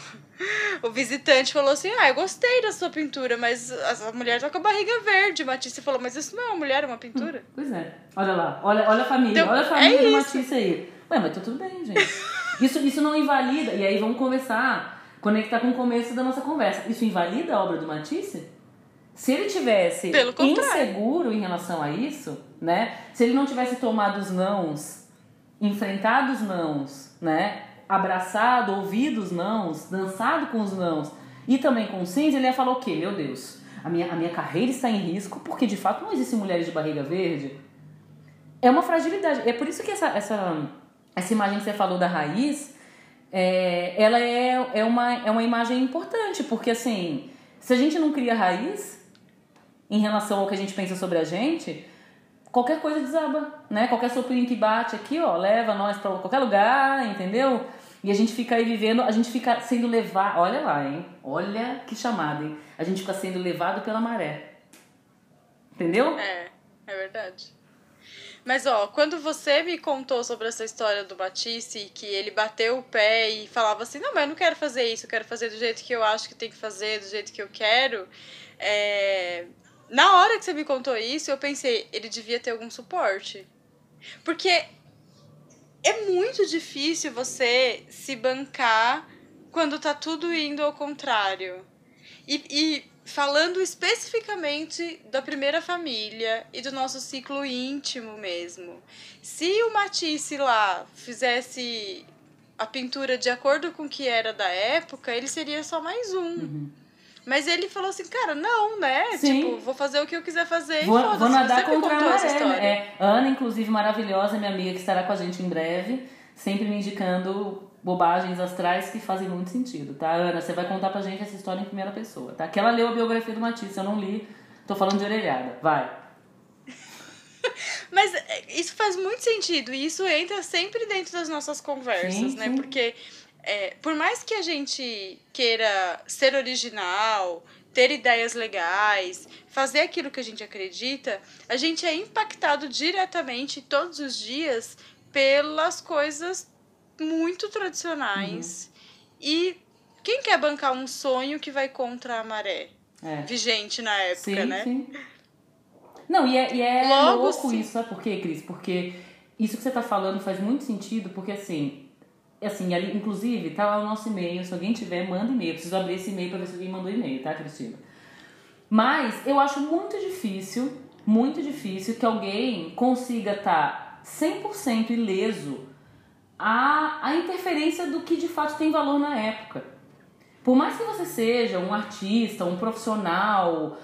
o visitante falou assim: Ah, eu gostei da sua pintura, mas a mulher tá com a barriga verde. Matisse falou: Mas isso não é uma mulher, é uma pintura. Pois é. Olha lá, olha, olha a família, Então, olha a família é do. Matisse aí. Ué, mas tá tudo bem, gente. Isso, isso não invalida. E aí vamos conversar, conectar com o começo da nossa conversa. Isso invalida a obra do Matisse? Se ele tivesse inseguro em relação a isso, né? Se ele não tivesse tomado os nãos, enfrentado os nãos, né? Abraçado, ouvido os nãos, dançado com os nãos e também com os sims, ele ia falar o quê? Meu Deus, a minha, a minha carreira está em risco porque de fato não existem mulheres de barriga verde. É uma fragilidade. É por isso que essa, essa, essa imagem que você falou da raiz, é, ela é, é, uma, é uma imagem importante, porque assim, se a gente não cria raiz em relação ao que a gente pensa sobre a gente, qualquer coisa desaba, né? Qualquer soprinho que bate aqui, ó, leva nós pra qualquer lugar, entendeu? E a gente fica aí vivendo, a gente fica sendo levado, olha lá, hein? Olha que chamada, hein? A gente fica sendo levado pela maré. Entendeu? É, é verdade. Mas ó, quando você me contou sobre essa história do Batiste, que ele bateu o pé e falava assim, não, mas eu não quero fazer isso, eu quero fazer do jeito que eu acho que tem que fazer, do jeito que eu quero. é, Na hora que você me contou isso, eu pensei, ele devia ter algum suporte. Porque é muito difícil você se bancar quando tá tudo indo ao contrário. E, e falando especificamente da primeira família e do nosso ciclo íntimo mesmo. Se o Matisse lá fizesse a pintura de acordo com o que era da época, ele seria só mais um. Mas ele falou assim, cara, não, né? Uhum. Sim. Tipo, vou fazer o que eu quiser fazer Vou, vou nadar contra a maré. história. né? É, Ana, inclusive, maravilhosa, minha amiga, que estará com a gente em breve, sempre me indicando bobagens astrais que fazem muito sentido, tá? Ana, você vai contar pra gente essa história em primeira pessoa, tá? Que ela leu a biografia do Matisse, eu não li, tô falando de orelhada. Vai. Mas é, isso faz muito sentido e isso entra sempre dentro das nossas conversas, Sim, né? sim. Porque é, por mais que a gente queira ser original, ter ideias legais, fazer aquilo que a gente acredita, a gente é impactado diretamente todos os dias pelas coisas muito tradicionais. E quem quer bancar um sonho que vai contra a maré? É. Vigente na época, Sim, né? sim. Não, e é, e é Logo, louco sim. isso, sabe por quê, Cris? Porque isso que você tá falando faz muito sentido, porque assim, assim, ali, inclusive, tá lá o nosso e-mail, se alguém tiver, manda e-mail. Eu preciso abrir esse e-mail pra ver se alguém mandou e-mail, tá, Cristina? Mas eu acho muito difícil, muito difícil que alguém consiga estar 100% ileso a, a interferência do que de fato tem valor na época. Por mais que você seja um artista, um profissional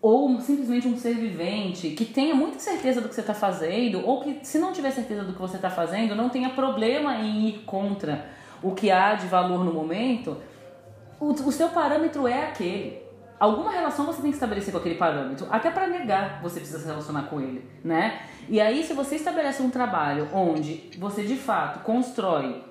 ou simplesmente um ser vivente que tenha muita certeza do que você está fazendo, ou que se não tiver certeza do que você está fazendo, não tenha problema em ir contra o que há de valor no momento, o, o seu parâmetro é aquele. Alguma relação você tem que estabelecer com aquele parâmetro, até para negar você precisa se relacionar com ele, né? E aí se você estabelece um trabalho onde você de fato constrói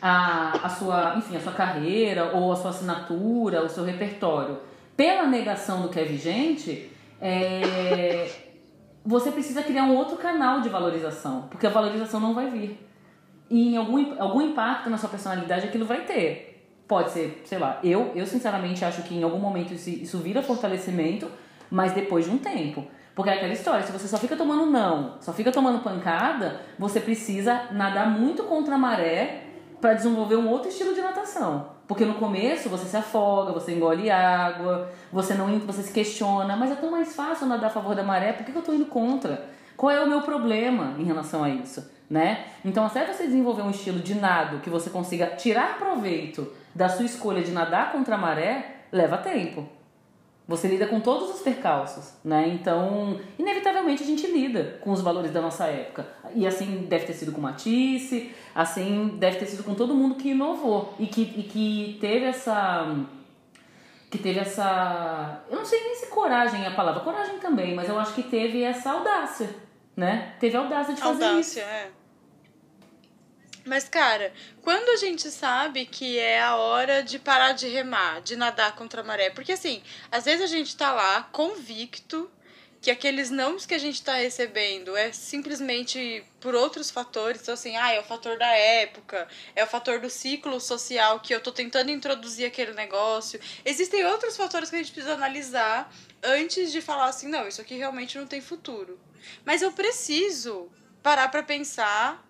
a, a sua, enfim, a sua carreira ou a sua assinatura, o seu repertório pela negação do que é vigente, é, você precisa criar um outro canal de valorização, porque a valorização não vai vir. E em algum, algum impacto na sua personalidade aquilo vai ter. Pode ser, sei lá, eu, eu sinceramente acho que em algum momento isso, isso vira fortalecimento, mas depois de um tempo. Porque é aquela história, se você só fica tomando não, só fica tomando pancada, você precisa nadar muito contra a maré para desenvolver um outro estilo de natação. Porque no começo você se afoga, você engole água, você não você se questiona, mas é tão mais fácil nadar a favor da maré, por que que eu tô indo contra? Qual é o meu problema em relação a isso, né? Então, até você desenvolver um estilo de nado que você consiga tirar proveito da sua escolha de nadar contra a maré, leva tempo. Você lida com todos os percalços, né? Então, inevitavelmente a gente lida com os valores da nossa época. E assim deve ter sido com Matisse, assim deve ter sido com todo mundo que inovou e que, e que teve essa que teve essa, eu não sei nem se coragem é a palavra, coragem também, mas eu acho que teve essa audácia, né? Teve a audácia de fazer isso. Audácia, é. Mas, cara, quando a gente sabe que é a hora de parar de remar, de nadar contra a maré? Porque, assim, às vezes a gente tá lá convicto que aqueles nãos que a gente tá recebendo é simplesmente por outros fatores. Então, assim, ah, é o fator da época, é o fator do ciclo social que eu tô tentando introduzir aquele negócio. Existem outros fatores que a gente precisa analisar antes de falar assim, não, isso aqui realmente não tem futuro. Mas eu preciso parar para pensar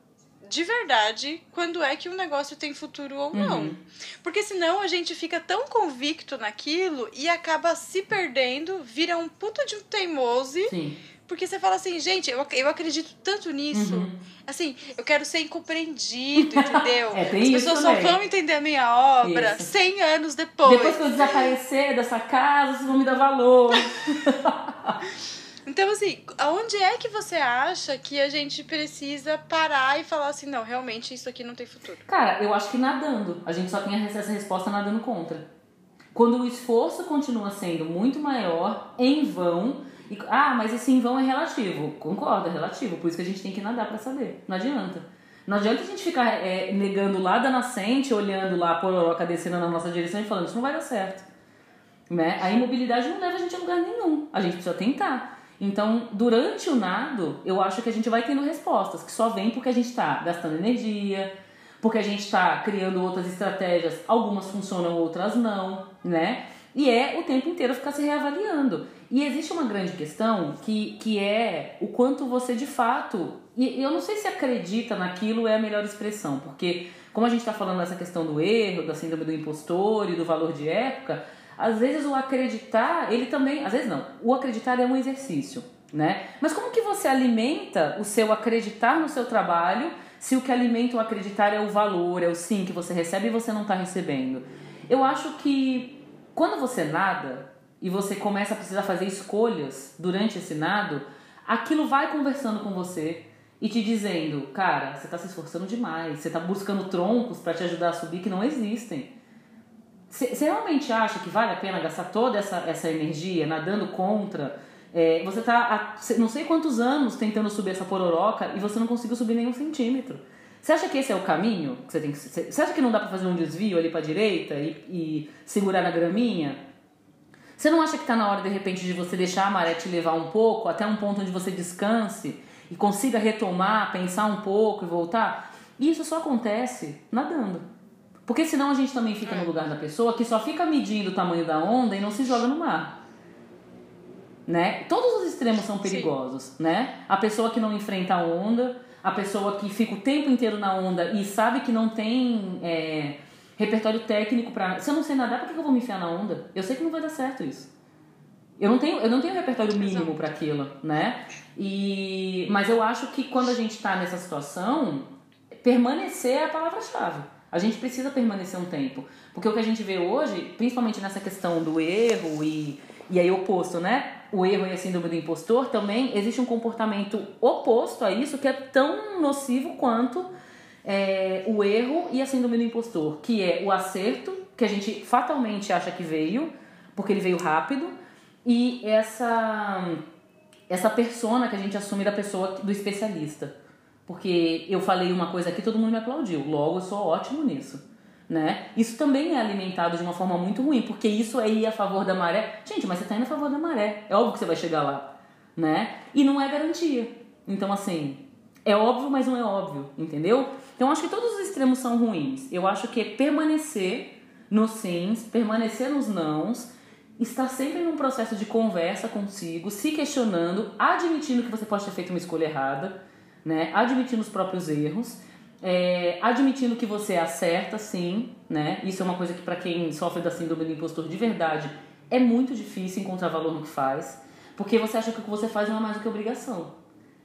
de verdade quando é que um negócio tem futuro ou não. Uhum. Porque senão a gente fica tão convicto naquilo e acaba se perdendo, vira um puta de um teimoso. Sim. Porque você fala assim, gente, eu, eu acredito tanto nisso. Uhum. Assim, eu quero ser incompreendido, entendeu? É, tem As pessoas só vão entender a minha obra Isso. 100 anos depois. Depois que eu desaparecer dessa casa, vocês vão me dar valor. Então, assim, aonde é que você acha que a gente precisa parar e falar assim, não, realmente isso aqui não tem futuro? Cara, eu acho que nadando. A gente só tem essa resposta nadando contra. Quando o esforço continua sendo muito maior, em vão. E, ah, mas esse em vão é relativo. Concordo, é relativo. Por isso que a gente tem que nadar pra saber. Não adianta. Não adianta a gente ficar é, negando lá da nascente, olhando lá a pororoca descendo na nossa direção e falando, isso não vai dar certo. Né? A imobilidade não leva a gente a lugar nenhum. A gente precisa tentar. Então, durante o nado, eu acho que a gente vai tendo respostas, que só vem porque a gente está gastando energia, porque a gente está criando outras estratégias, algumas funcionam, outras não, né? E é o tempo inteiro ficar se reavaliando. E existe uma grande questão que, que é o quanto você de fato. E eu não sei se acredita naquilo é a melhor expressão, porque como a gente está falando dessa questão do erro, da síndrome do impostor e do valor de época, às vezes o acreditar, ele também. Às vezes não. O acreditar é um exercício, né? Mas como que você alimenta o seu acreditar no seu trabalho se o que alimenta o acreditar é o valor, é o sim que você recebe e você não está recebendo? Eu acho que quando você nada e você começa a precisar fazer escolhas durante esse nado, aquilo vai conversando com você e te dizendo, cara, você está se esforçando demais, você está buscando troncos para te ajudar a subir que não existem. Você realmente acha que vale a pena gastar toda essa, essa energia nadando contra? É, você está há não sei quantos anos tentando subir essa pororoca e você não conseguiu subir nenhum centímetro. Você acha que esse é o caminho que você tem que Você acha que não dá para fazer um desvio ali para direita e, e segurar na graminha? Você não acha que está na hora de repente de você deixar a maré te levar um pouco até um ponto onde você descanse e consiga retomar, pensar um pouco e voltar? E isso só acontece nadando. Porque senão a gente também fica no lugar da pessoa que só fica medindo o tamanho da onda e não se joga no mar. Né? Todos os extremos são perigosos, né? A pessoa que não enfrenta a onda, a pessoa que fica o tempo inteiro na onda e sabe que não tem é, repertório técnico para. Se eu não sei nadar, por que eu vou me enfiar na onda? Eu sei que não vai dar certo isso. Eu não tenho, eu não tenho repertório mínimo para aquilo, né? E, mas eu acho que quando a gente está nessa situação, permanecer é a palavra-chave. A gente precisa permanecer um tempo. Porque o que a gente vê hoje, principalmente nessa questão do erro e, e aí oposto, né? O erro e a síndrome do impostor, também existe um comportamento oposto a isso que é tão nocivo quanto é, o erro e a síndrome do impostor, que é o acerto, que a gente fatalmente acha que veio, porque ele veio rápido, e essa, essa persona que a gente assume da pessoa, do especialista. Porque eu falei uma coisa aqui, todo mundo me aplaudiu. Logo, eu sou ótimo nisso. Né? Isso também é alimentado de uma forma muito ruim, porque isso é ir a favor da maré. Gente, mas você tá indo a favor da maré. É óbvio que você vai chegar lá, né? E não é garantia. Então, assim, é óbvio, mas não é óbvio, entendeu? Então, acho que todos os extremos são ruins. Eu acho que é permanecer nos sims, permanecer nos nãos, estar sempre num processo de conversa consigo, se questionando, admitindo que você pode ter feito uma escolha errada, né? Admitindo os próprios erros é, admitindo que você acerta, sim, né? Isso é uma coisa que para quem sofre da síndrome do impostor de verdade é muito difícil encontrar valor no que faz, porque você acha que o que você faz não é mais do que obrigação.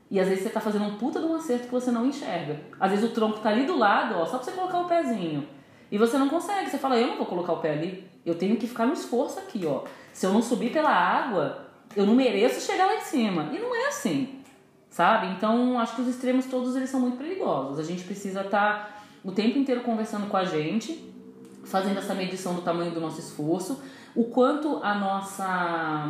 E às vezes você tá fazendo um puta de um acerto que você não enxerga. Às vezes o tronco tá ali do lado, ó, só pra você colocar o pezinho. E você não consegue, você fala, eu não vou colocar o pé ali, eu tenho que ficar no esforço aqui, ó. Se eu não subir pela água, eu não mereço chegar lá em cima. E não é assim sabe? Então, acho que os extremos todos eles são muito perigosos. A gente precisa estar tá o tempo inteiro conversando com a gente, fazendo essa medição do tamanho do nosso esforço, o quanto a nossa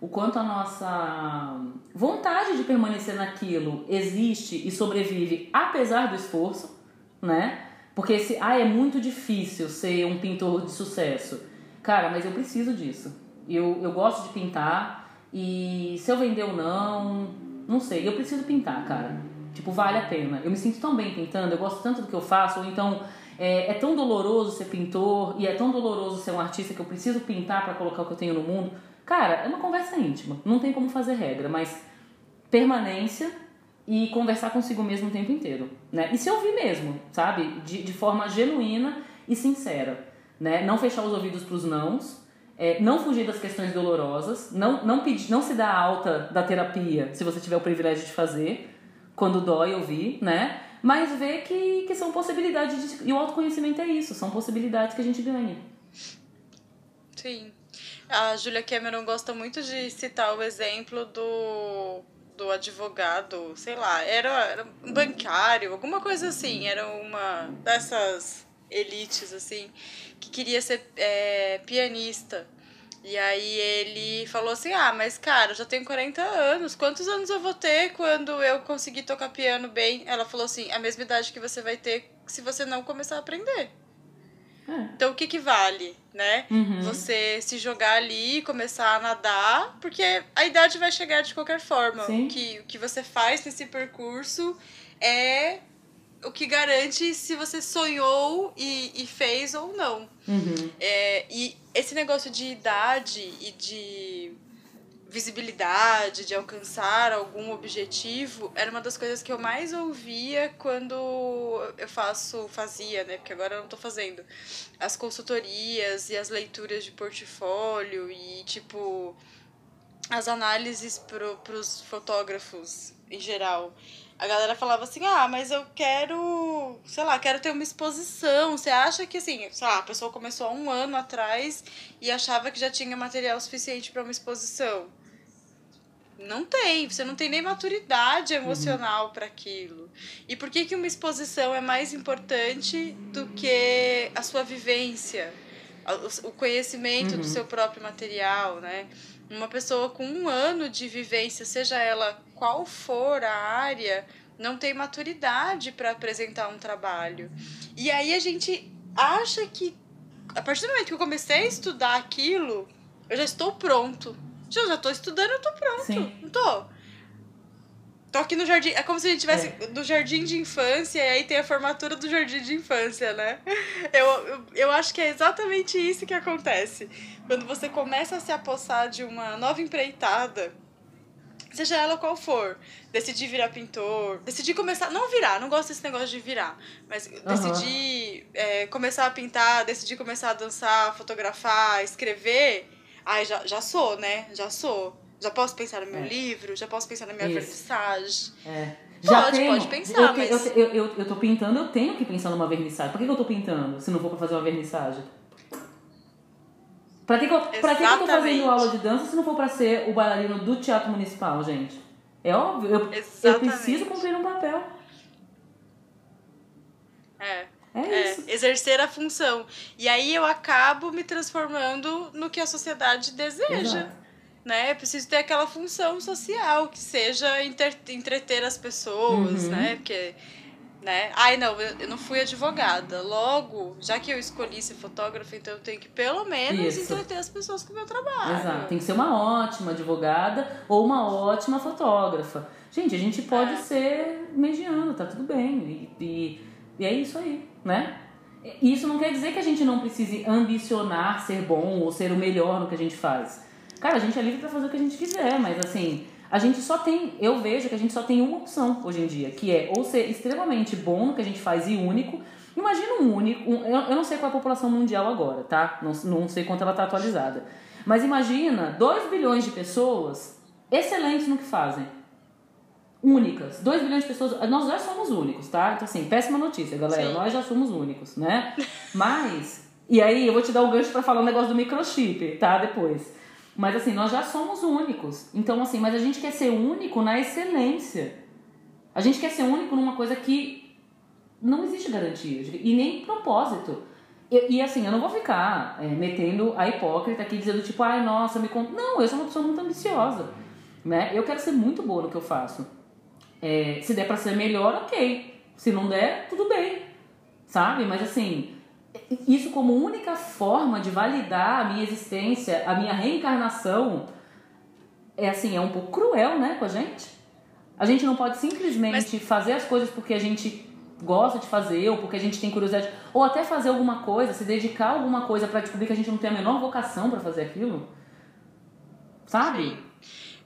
o quanto a nossa vontade de permanecer naquilo existe e sobrevive apesar do esforço, né? Porque se, ah, é muito difícil ser um pintor de sucesso. Cara, mas eu preciso disso. Eu, eu gosto de pintar e se eu vender ou não, não sei. Eu preciso pintar, cara. Tipo, vale a pena. Eu me sinto tão bem pintando, eu gosto tanto do que eu faço, ou então é, é tão doloroso ser pintor e é tão doloroso ser um artista que eu preciso pintar para colocar o que eu tenho no mundo. Cara, é uma conversa íntima. Não tem como fazer regra, mas permanência e conversar consigo mesmo o tempo inteiro, né? E se ouvir mesmo, sabe? De, de forma genuína e sincera, né? Não fechar os ouvidos para os nãos, é, não fugir das questões dolorosas, não, não, pedir, não se dar alta da terapia se você tiver o privilégio de fazer, quando dói ouvir, né? Mas ver que, que são possibilidades, de, e o autoconhecimento é isso, são possibilidades que a gente ganha. Sim. A Julia Cameron gosta muito de citar o exemplo do do advogado, sei lá, era, era um bancário, alguma coisa assim, era uma dessas elites, assim, que queria ser é, pianista. E aí ele falou assim: Ah, mas cara, eu já tenho 40 anos, quantos anos eu vou ter quando eu conseguir tocar piano bem? Ela falou assim: A mesma idade que você vai ter se você não começar a aprender. É. Então, o que que vale, né? Uhum. Você se jogar ali e começar a nadar, porque a idade vai chegar de qualquer forma. O que, o que você faz nesse percurso é o que garante se você sonhou e, e fez ou não. Uhum. É, e esse negócio de idade e de visibilidade, de alcançar algum objetivo, era uma das coisas que eu mais ouvia quando eu faço, fazia, né? Porque agora eu não tô fazendo. As consultorias e as leituras de portfólio e, tipo, as análises pro, pros fotógrafos em geral. A galera falava assim: ah, mas eu quero, sei lá, quero ter uma exposição. Você acha que, assim, sei lá, a pessoa começou há um ano atrás e achava que já tinha material suficiente para uma exposição? Não tem, você não tem nem maturidade emocional uhum. para aquilo. E por que, que uma exposição é mais importante do que a sua vivência, o conhecimento uhum. do seu próprio material, né? Uma pessoa com um ano de vivência, seja ela qual for a área, não tem maturidade para apresentar um trabalho. E aí a gente acha que, a partir do momento que eu comecei a estudar aquilo, eu já estou pronto eu já tô estudando, eu tô pronto. Sim. Não tô. Tô aqui no jardim. É como se a gente tivesse é. no jardim de infância e aí tem a formatura do jardim de infância, né? Eu, eu, eu acho que é exatamente isso que acontece. Quando você começa a se apossar de uma nova empreitada, seja ela qual for, decidir virar pintor, decidir começar. Não virar, não gosto desse negócio de virar, mas uhum. decidir é, começar a pintar, decidir começar a dançar, fotografar, escrever Ai, já, já sou, né? Já sou. Já posso pensar no meu é. livro, já posso pensar na minha vernissage. É. Já pode, tenho. pode pensar, eu, mas... Eu, eu, eu, eu tô pintando, eu tenho que pensar numa vernissage. Por que, que eu tô pintando se não for pra fazer uma vernissage? Pra que, que, eu, pra que, que eu tô fazendo aula de dança se não for pra ser o bailarino do Teatro Municipal, gente? É óbvio, eu, eu preciso cumprir um papel. É. É, é isso. exercer a função. E aí eu acabo me transformando no que a sociedade deseja. Exato. Né? Eu preciso ter aquela função social, que seja entreter as pessoas, uhum. né? Porque, né? Ai, não, eu, não fui advogada. Logo, já que eu escolhi ser fotógrafa, então eu tenho que pelo menos Isso. entreter as pessoas com o meu trabalho. Exato. Tem que ser uma ótima advogada ou uma ótima fotógrafa. Gente, a gente pode é. ser mediano, tá tudo bem. E, e, e é isso aí né? Isso não quer dizer que a gente não precise ambicionar ser bom ou ser o melhor no que a gente faz. Cara, a gente é livre para fazer o que a gente quiser, mas assim, a gente só tem, eu vejo que a gente só tem uma opção hoje em dia, que é ou ser extremamente bom no que a gente faz e único. Imagina um único, um, eu, eu não sei qual é a população mundial agora, tá? Não, não sei quanto ela tá atualizada. Mas imagina 2 bilhões de pessoas excelentes no que fazem únicas. 2 bilhões de pessoas, nós já somos únicos, tá? Então, assim, péssima notícia, galera. Sim. Nós já somos únicos, né? Mas, e aí eu vou te dar o gancho para falar um negócio do microchip, tá? Depois. Mas, assim, nós já somos únicos. Então, assim, mas a gente quer ser único na excelência. A gente quer ser único numa coisa que não existe garantia e nem propósito. E, e, assim, eu não vou ficar é, metendo a hipócrita aqui dizendo tipo, ai, nossa, me conta. Não, eu sou uma pessoa muito ambiciosa. Né? Eu quero ser muito boa no que eu faço. É, se der para ser melhor, ok. Se não der, tudo bem. sabe? Mas assim, isso como única forma de validar a minha existência, a minha reencarnação, é assim, é um pouco cruel, né, com a gente. A gente não pode simplesmente Mas... fazer as coisas porque a gente gosta de fazer ou porque a gente tem curiosidade, ou até fazer alguma coisa, se dedicar a alguma coisa para descobrir que a gente não tem a menor vocação para fazer aquilo. Sabe?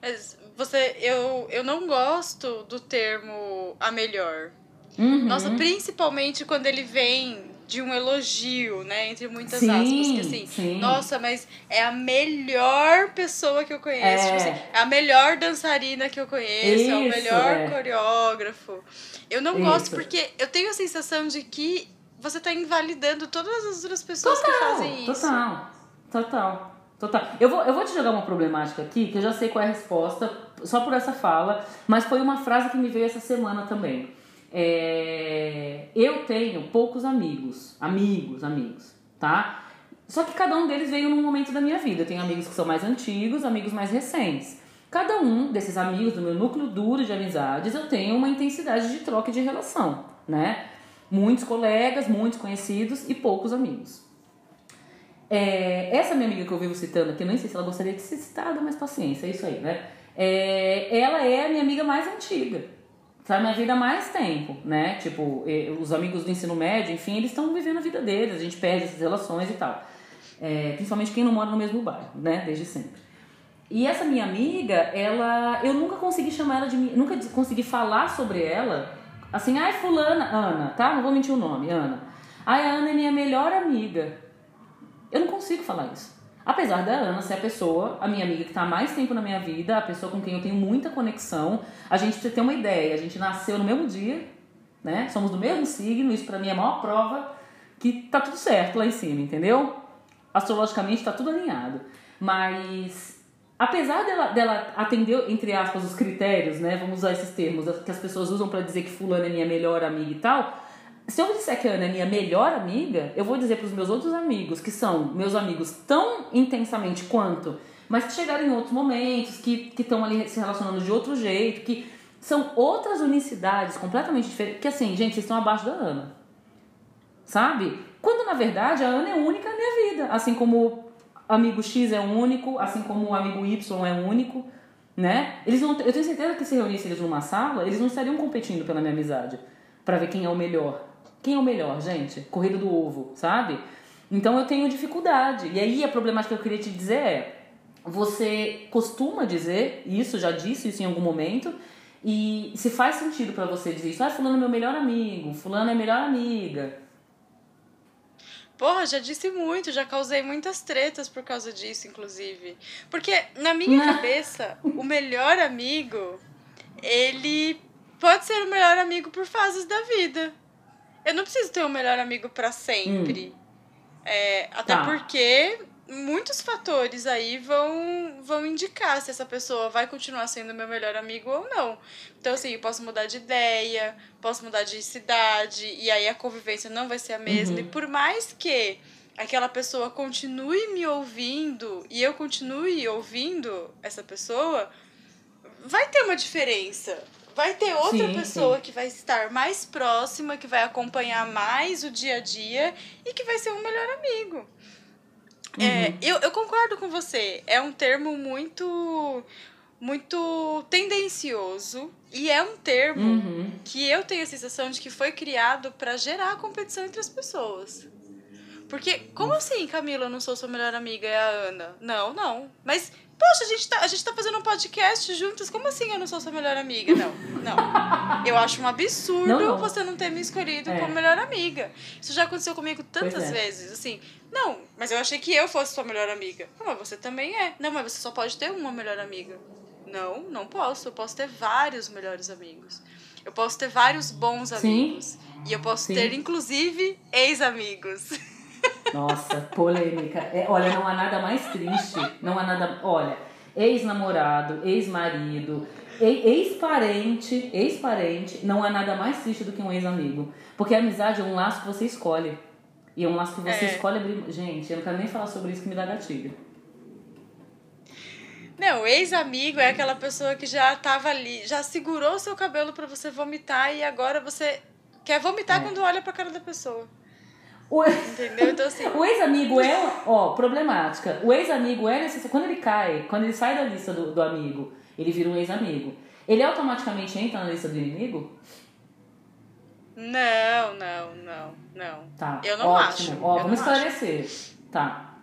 Mas você, eu, eu não gosto do termo a melhor. Uhum. Nossa, principalmente quando ele vem de um elogio, né? Entre muitas sim, aspas. Que assim, sim. nossa, mas é a melhor pessoa que eu conheço. Tipo é, tipo assim, é a melhor dançarina que eu conheço, Isso, é o melhor é. coreógrafo. Eu não Isso. gosto porque eu tenho a sensação de que você está invalidando todas as outras pessoas total, que fazem isso. Total, total. Total. Eu vou, eu vou te jogar uma problemática aqui, que eu já sei qual é a resposta, só por essa fala, mas foi uma frase que me veio essa semana também. É, eu tenho poucos amigos, amigos, amigos, tá? Só que cada um deles veio num momento da minha vida. Eu tenho amigos que são mais antigos, amigos mais recentes. Cada um desses amigos do meu núcleo duro de amizades, eu tenho uma intensidade de troca e de relação, né? Muitos colegas, muitos conhecidos e poucos amigos. É, essa minha amiga que eu vivo citando aqui, nem sei se ela gostaria de ser citada, mas paciência, é isso aí, né? É, ela é a minha amiga mais antiga tá na vida há mais tempo, né? Tipo, os amigos do ensino médio, enfim, eles estão vivendo a vida deles, a gente perde essas relações e tal. É, principalmente quem não mora no mesmo bairro, né? Desde sempre. E essa minha amiga, ela, eu nunca consegui chamar ela de nunca consegui falar sobre ela, assim, ai fulana, Ana, tá? Não vou mentir o nome, Ana. Ai, a Ana é minha melhor amiga. Eu não consigo falar isso. Apesar da Ana ser a pessoa, a minha amiga que está mais tempo na minha vida, a pessoa com quem eu tenho muita conexão, a gente precisa ter uma ideia, a gente nasceu no mesmo dia, né? Somos do mesmo signo, isso para mim é a maior prova que tá tudo certo lá em cima, entendeu? Astrologicamente tá tudo alinhado. Mas apesar dela, dela atender, entre aspas, os critérios, né? Vamos usar esses termos que as pessoas usam para dizer que fulano é minha melhor amiga e tal, se eu disser que a Ana é minha melhor amiga, eu vou dizer para os meus outros amigos, que são meus amigos tão intensamente quanto, mas que chegaram em outros momentos, que estão ali se relacionando de outro jeito, que são outras unicidades completamente diferentes. Que assim, gente, vocês estão abaixo da Ana. Sabe? Quando na verdade a Ana é única na minha vida. Assim como o amigo X é único, assim como o amigo Y é único. Né? Eles não, eu tenho certeza que se reunissem eles numa sala, eles não estariam competindo pela minha amizade para ver quem é o melhor. Quem é o melhor, gente? Corrida do ovo, sabe? Então eu tenho dificuldade. E aí a problemática que eu queria te dizer é: você costuma dizer isso, já disse isso em algum momento, e se faz sentido para você dizer isso, ah, fulano é meu melhor amigo, fulano é melhor amiga. Porra, já disse muito, já causei muitas tretas por causa disso, inclusive. Porque na minha cabeça, o melhor amigo, ele pode ser o melhor amigo por fases da vida. Eu não preciso ter um melhor amigo para sempre. Hum. É, até tá. porque muitos fatores aí vão, vão indicar se essa pessoa vai continuar sendo meu melhor amigo ou não. Então, assim, eu posso mudar de ideia, posso mudar de cidade, e aí a convivência não vai ser a mesma. Uhum. E por mais que aquela pessoa continue me ouvindo e eu continue ouvindo essa pessoa, vai ter uma diferença. Vai ter outra sim, pessoa sim. que vai estar mais próxima, que vai acompanhar mais o dia a dia e que vai ser um melhor amigo. É, uhum. É, eu, eu concordo com você. É um termo muito muito tendencioso e é um termo uhum. que eu tenho a sensação de que foi criado para gerar competição entre as pessoas. Porque, como assim, Camila, eu não sou sua melhor amiga, é a Ana? Não, não. Mas Poxa, a gente, tá, a gente tá fazendo um podcast juntas, como assim eu não sou sua melhor amiga? Não, não. Eu acho um absurdo não, não. você não ter me escolhido é. como melhor amiga. Isso já aconteceu comigo tantas é. vezes, assim. Não, mas eu achei que eu fosse sua melhor amiga. Não, mas você também é. Não, mas você só pode ter uma melhor amiga. Não, não posso. Eu posso ter vários melhores amigos. Eu posso ter vários bons amigos. Sim. E eu posso Sim. ter, inclusive, ex-amigos. Nossa, polêmica. É, olha, não há nada mais triste. Não há nada. Olha, ex-namorado, ex-marido, ex-parente, ex-parente, não há nada mais triste do que um ex-amigo. Porque a amizade é um laço que você escolhe. E é um laço que você é. escolhe abrir. Gente, eu não quero nem falar sobre isso que me dá gatilho. Não, ex-amigo é aquela pessoa que já tava ali, já segurou seu cabelo para você vomitar e agora você quer vomitar É. quando olha pra cara da pessoa. O, Entendeu? Então, assim. o ex-amigo é, ó, problemática. O ex-amigo é necessário. Quando ele cai, quando ele sai da lista do, do amigo, ele vira um ex-amigo. Ele automaticamente entra na lista do inimigo? Não, não, não, não. Tá. Eu não ótimo. acho, Ó, vamos não acho. esclarecer. Tá.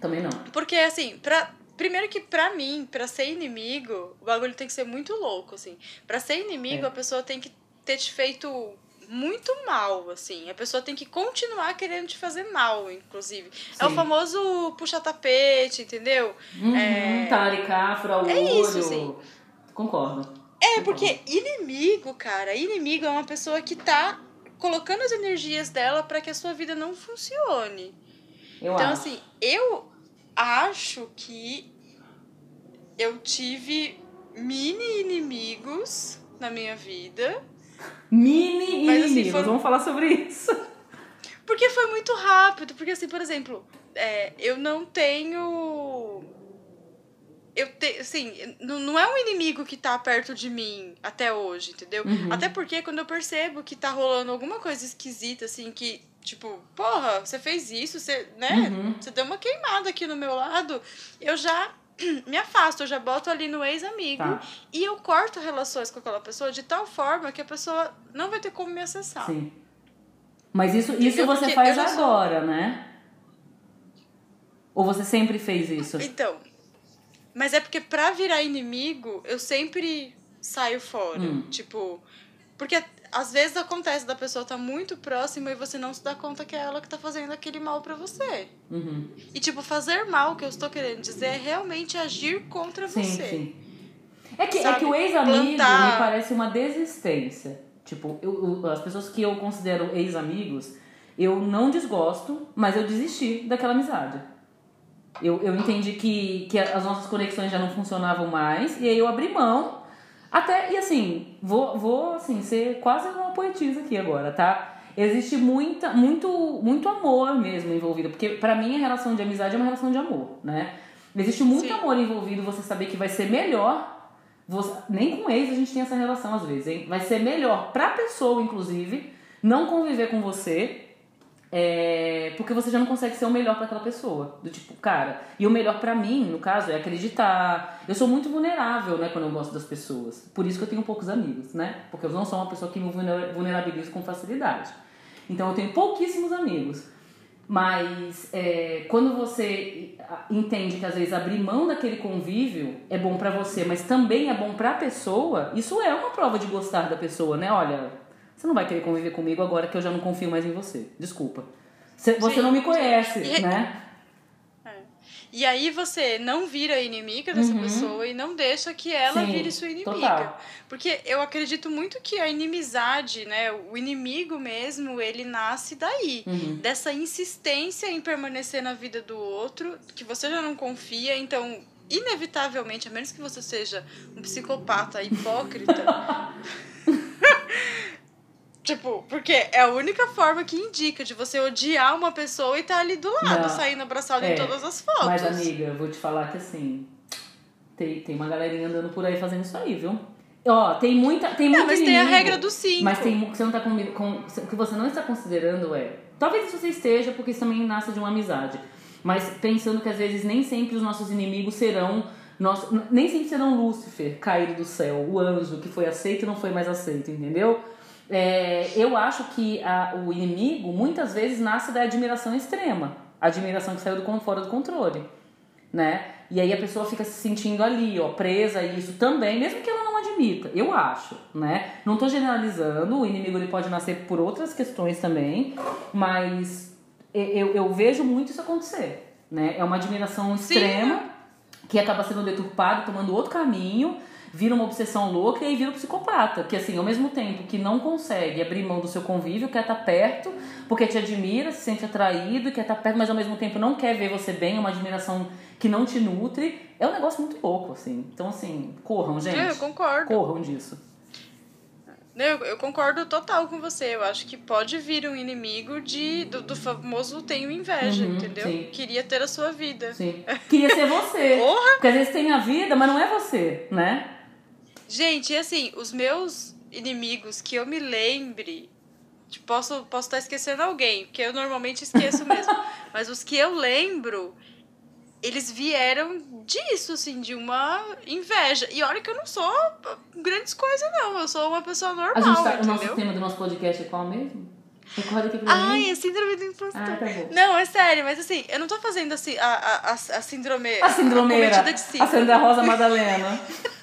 Também não. Porque, assim, pra. Primeiro que pra mim, pra ser inimigo, o bagulho tem que ser muito louco, assim. Pra ser inimigo, É. a pessoa tem que ter te feito muito mal, assim. A pessoa tem que continuar querendo te fazer mal, inclusive. É o Sim. famoso puxa-tapete, entendeu? Uhum, É. Talaricar, furar o É olho. isso, sim. Concordo. É, porque inimigo, cara, inimigo é uma pessoa que tá colocando as energias dela pra que a sua vida não funcione. Eu Então, acho. assim, eu acho que eu tive mini inimigos na minha vida. Mini Mas, assim, foi- Vamos falar sobre isso. Porque foi muito rápido. Porque, assim, por exemplo, é, eu não tenho. Eu te, assim, não não é um inimigo que tá perto de mim até hoje, entendeu? Uhum. Até porque quando eu percebo que tá rolando alguma coisa esquisita, assim, que, tipo, porra, você fez isso, você, né? Uhum. Você deu uma queimada aqui no meu lado, eu já me afasto, eu já boto ali no ex-amigo Tá. e eu corto relações com aquela pessoa de tal forma que a pessoa não vai ter como me acessar. Sim. Mas isso, isso Entendeu? você Porque faz não sou- agora, né? Ou você sempre fez isso? Então, mas é porque pra virar inimigo, eu sempre saio fora. Hum. Tipo, porque às vezes acontece da pessoa estar muito próxima e você não se dá conta que é ela que tá fazendo aquele mal pra você. Uhum. E tipo, fazer mal, que eu estou querendo dizer, é realmente agir contra Sim, você. sim. É que, é que o ex-amigo plantar- me parece uma desistência. Tipo, eu- eu- as pessoas que eu considero ex-amigos, eu não desgosto, mas eu desisti daquela amizade. Eu, eu entendi que, que as nossas conexões já não funcionavam mais, e aí eu abri mão. Até, e assim, vou, vou assim, ser quase uma poetisa aqui agora, tá? Existe muita, muito, muito amor mesmo envolvido, porque pra mim a relação de amizade é uma relação de amor, né? Existe muito Sim. amor envolvido, você saber que vai ser melhor. Você, nem com ex a gente tem essa relação às vezes, hein? Vai ser melhor pra pessoa, inclusive, não conviver com você, é, porque você já não consegue ser o melhor pra aquela pessoa. Do tipo, cara, e o melhor pra mim, no caso, é acreditar. Eu sou muito vulnerável, né, quando eu gosto das pessoas. Por isso que eu tenho poucos amigos, né? Porque eu não sou uma pessoa que me vulner- vulnerabilizo com facilidade. Então eu tenho pouquíssimos amigos. Mas é, quando você entende que às vezes abrir mão daquele convívio é bom pra você, mas também é bom pra pessoa, isso é uma prova de gostar da pessoa, né? Olha, você não vai querer conviver comigo agora que eu já não confio mais em você. Desculpa. Você, você não me conhece, né? E aí você não vira inimiga dessa Uhum. pessoa e não deixa que ela Sim, vire sua inimiga. total. Porque eu acredito muito que a inimizade, né, o inimigo mesmo, ele nasce daí. Uhum. Dessa insistência em permanecer na vida do outro, que você já não confia, então inevitavelmente, a menos que você seja um psicopata hipócrita, Tipo, porque é a única forma que indica de você odiar uma pessoa e tá ali do lado, Não. saindo abraçado É, em todas as fotos. Mas, amiga, eu vou te falar que assim. Tem, tem uma galerinha andando por aí fazendo isso aí, viu? Ó, tem muita. Tem Não, muito mas tem a inimigo, regra dos cinco. Mas tem que você não tá com, com. O que você não está considerando é. Talvez você esteja, porque isso também nasce de uma amizade. Mas pensando que às vezes nem sempre os nossos inimigos serão. Nosso, nem sempre serão Lúcifer caído do céu, o anjo que foi aceito e não foi mais aceito, entendeu? É, eu acho que a- o inimigo muitas vezes nasce da admiração extrema. Admiração que saiu do, fora do controle né? E aí a pessoa fica se sentindo ali, ó, presa a isso também, mesmo que ela não admita, eu acho, né? Não tô generalizando, o inimigo ele pode nascer por outras questões também, mas eu, eu vejo muito isso acontecer, né? É uma admiração Sim. extrema que acaba sendo deturpada, tomando outro caminho, vira uma obsessão louca e aí vira um psicopata, que assim, ao mesmo tempo que não consegue abrir mão do seu convívio, quer estar perto, porque te admira, se sente atraído quer estar perto, mas ao mesmo tempo não quer ver você bem, é uma admiração que não te nutre, é um negócio muito louco, assim. Então, assim, corram, gente. É, eu concordo. Corram disso. Eu, eu concordo total com você. Eu acho que pode vir um inimigo de, do, do famoso tenho inveja, Uhum, entendeu? sim. Queria ter a sua vida. Sim. Queria ser você. Porra! Porque às vezes tem a vida, mas não é você, né? Gente, e assim, os meus inimigos que eu me lembre, Tipo, posso, posso estar esquecendo alguém, porque eu normalmente esqueço mesmo. Mas os que eu lembro, eles vieram disso, assim, de uma inveja. E olha que eu não sou grandes coisas, não. Eu sou uma pessoa normal, A gente tá, o nosso tema do nosso podcast é qual mesmo? Recorda aqui pra Ai, mim. é síndrome do impostor. Ah, tá bom. Não, é sério, mas assim, eu não tô fazendo assim, a, a, a, a síndrome. A síndromeira. cometida de A síndrome. Sandra Rosa Madalena.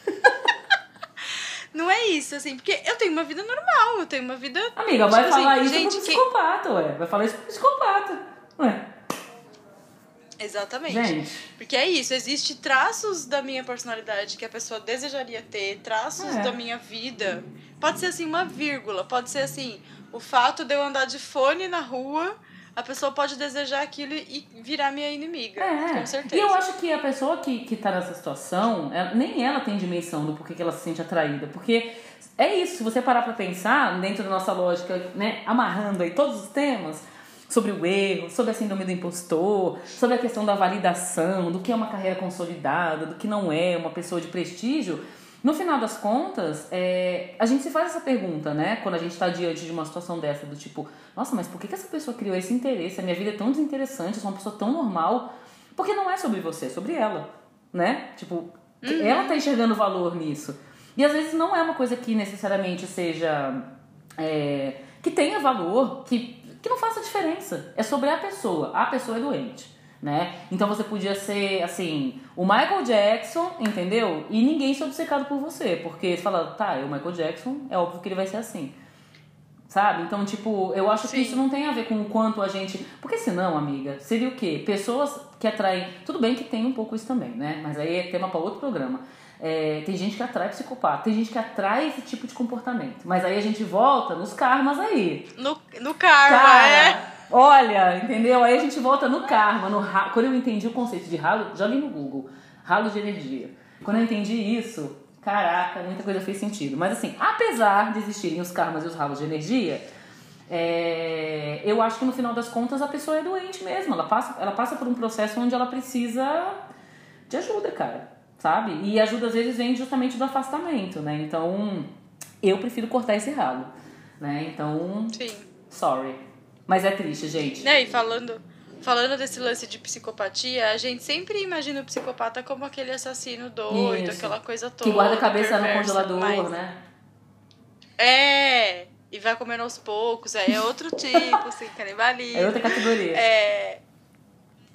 Não é isso, assim, porque eu tenho uma vida normal, eu tenho uma vida. Amiga, vai Tipo assim, falar isso gente, pro psicopata, ué. Vai falar isso pro psicopata. Ué, Exatamente. gente. Porque é isso, existe traços da minha personalidade que a pessoa desejaria ter, traços É. da minha vida. Pode ser assim, uma vírgula, pode ser assim, o fato de eu andar de fone na rua, a pessoa pode desejar aquilo e virar minha inimiga. É. Com certeza. E eu acho que a pessoa que, que tá nessa situação, ela- nem ela tem dimensão do porquê que ela se sente atraída. Porque é isso, se você parar pra pensar, dentro da nossa lógica, né, amarrando aí todos os temas, sobre o erro, sobre a síndrome do impostor, sobre a questão da validação, do que é uma carreira consolidada, do que não é uma pessoa de prestígio, no final das contas, é, a gente se faz essa pergunta, né? Quando a gente tá diante de uma situação dessa, do tipo, nossa, mas por que, que essa pessoa criou esse interesse? A minha vida é tão desinteressante, eu sou uma pessoa tão normal. Porque não é sobre você, é sobre ela, né? Tipo, ela tá enxergando valor nisso. E às vezes não é uma coisa que necessariamente seja. é, que tenha valor, que, que não faça diferença. É sobre a pessoa. A pessoa é doente. Né? Então você podia ser assim, o Michael Jackson, entendeu? E ninguém ser obcecado por você, porque você fala, tá, é o Michael Jackson, é óbvio que ele vai ser assim. Sabe? Então, tipo, eu acho Sim. que isso não tem a ver com o quanto a gente. Porque senão, amiga, seria o quê? Pessoas que atraem. Tudo bem que tem um pouco isso também, né? Mas aí é tema para outro programa. É, tem gente que atrai psicopata, tem gente que atrai esse tipo de comportamento. Mas aí a gente volta nos karmas aí. No, no karma, Cara, é. Olha, entendeu? Aí a gente volta no karma, no ra... Quando eu entendi o conceito de ralo, jogue no Google, ralo de energia. Quando eu entendi isso, caraca, muita coisa fez sentido. Mas assim, apesar de existirem os karmas e os ralos de energia, é, eu acho que no final das contas a pessoa é doente mesmo. Ela passa, ela passa por um processo onde ela precisa de ajuda, cara. Sabe? E ajuda às vezes vem justamente do afastamento, né? Então, eu prefiro cortar esse ralo, né? Então, Sim. sorry. Mas é triste, gente. Né, e falando, falando desse lance de psicopatia, a gente sempre imagina o psicopata como aquele assassino doido, Isso. aquela coisa toda. Que guarda a cabeça no perversa, congelador, mas- né? É, e vai comendo aos poucos, aí é outro tipo, assim, canibalismo. É outra categoria. É,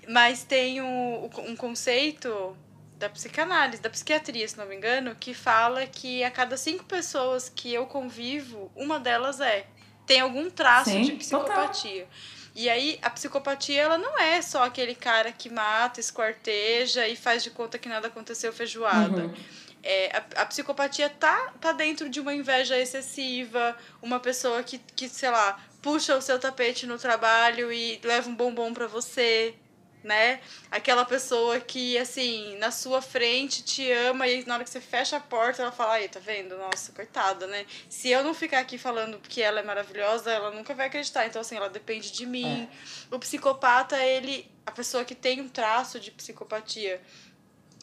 mas tem um, um conceito da psicanálise, da psiquiatria, se não me engano, que fala que a cada cinco pessoas que eu convivo, uma delas é. Tem algum traço Sim, de psicopatia. E aí, a psicopatia, ela não é só aquele cara que mata, esquarteja e faz de conta que nada aconteceu feijoada. Uhum. É, a, a psicopatia tá, tá dentro de uma inveja excessiva, uma pessoa que, que, sei lá, puxa o seu tapete no trabalho e leva um bombom pra você, né? Aquela pessoa que, assim, na sua frente te ama e na hora que você fecha a porta ela fala, aí, tá vendo? Nossa, coitada, né? Se eu não ficar aqui falando que ela é maravilhosa, ela nunca vai acreditar. Então, assim, ela depende de mim. O psicopata, ele, a pessoa que tem um traço de psicopatia,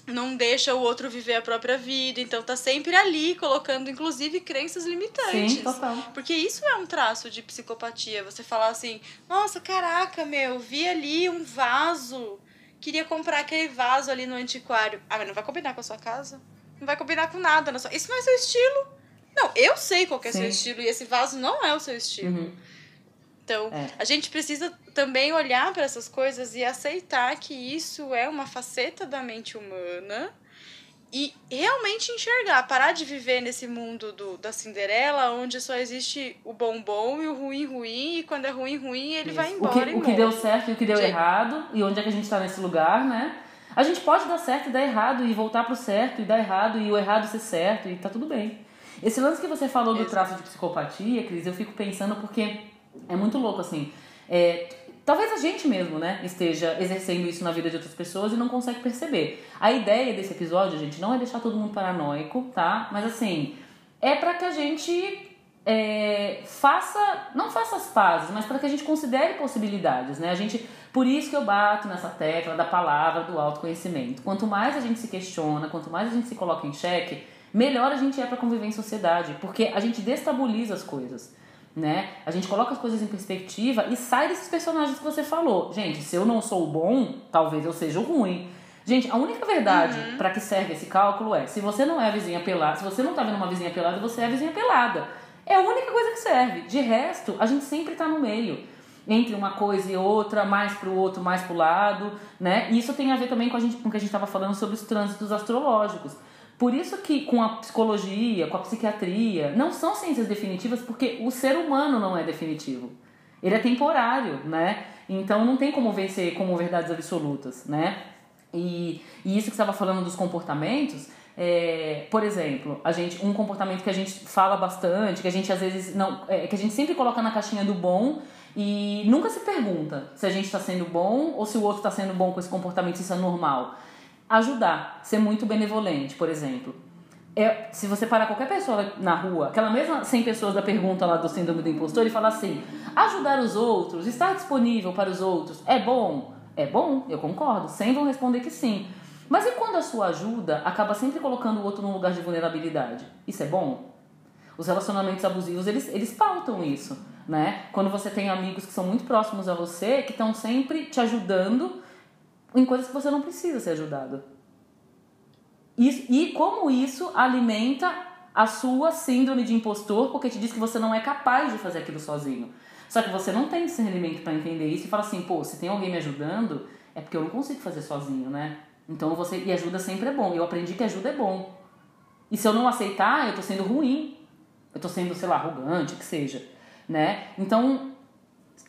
não deixa o outro viver a própria vida, então tá sempre ali, colocando inclusive crenças limitantes. Sim, total. Porque isso é um traço de psicopatia. Você falar assim, nossa, caraca, meu, vi ali um vaso. Queria comprar aquele vaso ali no antiquário. Ah, mas não vai combinar com a sua casa? Não vai combinar com nada. Na sua... Isso não é seu estilo. Não, eu sei qual que é Sim. seu estilo e esse vaso não é o seu estilo. Uhum. Então, É. a gente precisa também olhar para essas coisas e aceitar que isso é uma faceta da mente humana e realmente enxergar, parar de viver nesse mundo do, da Cinderela, onde só existe o bom bom e o ruim ruim, e quando é ruim ruim, ele vai Isso. embora o que, o que deu certo e o que deu errado, e onde é que a gente tá nesse lugar, né? A gente pode dar certo e dar errado, e voltar pro certo e dar errado, e o errado ser certo, e tá tudo bem. Esse lance que você falou do Exato. traço de psicopatia, Cris, eu fico pensando porque é muito louco, assim. É, talvez a gente mesmo, né, esteja exercendo isso na vida de outras pessoas e não consegue perceber. A ideia desse episódio, gente, não é deixar todo mundo paranoico, tá? Mas assim, é para que a gente é, faça, não faça as pazes, mas para que a gente considere possibilidades, né? A gente, por isso que eu bato nessa tecla da palavra do autoconhecimento. Quanto mais a gente se questiona, quanto mais a gente se coloca em xeque, melhor a gente é para conviver em sociedade, porque a gente destabiliza as coisas. Né? A gente coloca as coisas em perspectiva e sai desses personagens que você falou. Gente, se eu não sou bom, talvez eu seja o ruim. Gente, a única verdade Uhum. para que serve esse cálculo é: se você não é a vizinha pelada, se você não tá vendo uma vizinha pelada, você é a vizinha pelada. É a única coisa que serve. De resto, a gente sempre tá no meio. Entre uma coisa e outra, mais pro outro, mais pro lado, né? E isso tem a ver também com, a gente, com o que a gente estava falando sobre os trânsitos astrológicos. Por isso que com a psicologia, com a psiquiatria, não são ciências definitivas, porque o ser humano não é definitivo. Ele é temporário, né? Então não tem como vencer como verdades absolutas, né? E, e isso que estava falando dos comportamentos, é, por exemplo, a gente, um comportamento que a gente fala bastante, que a gente às vezes não. é, que a gente sempre coloca na caixinha do bom e nunca se pergunta se a gente está sendo bom ou se o outro está sendo bom com esse comportamento, se isso é normal. Ajudar, ser muito benevolente, por exemplo. É, se você parar qualquer pessoa na rua, aquela mesma 100 pessoas da pergunta lá do síndrome do impostor, e falar assim: ajudar os outros, estar disponível para os outros, é bom? É bom, eu concordo. 100 vão responder que sim. Mas e quando a sua ajuda acaba sempre colocando o outro num lugar de vulnerabilidade? Isso é bom? Os relacionamentos abusivos, eles, eles pautam isso, né? Quando você tem amigos que são muito próximos a você, que estão sempre te ajudando em coisas que você não precisa ser ajudado. Isso, e como isso alimenta a sua síndrome de impostor, porque te diz que você não é capaz de fazer aquilo sozinho. Só que você não tem discernimento para entender isso e fala assim, pô, se tem alguém me ajudando, é porque eu não consigo fazer sozinho, né? Então você. E ajuda sempre é bom. Eu aprendi que ajuda é bom. E se eu não aceitar, eu tô sendo ruim. Eu tô sendo, sei lá, arrogante, que seja. Né? Então,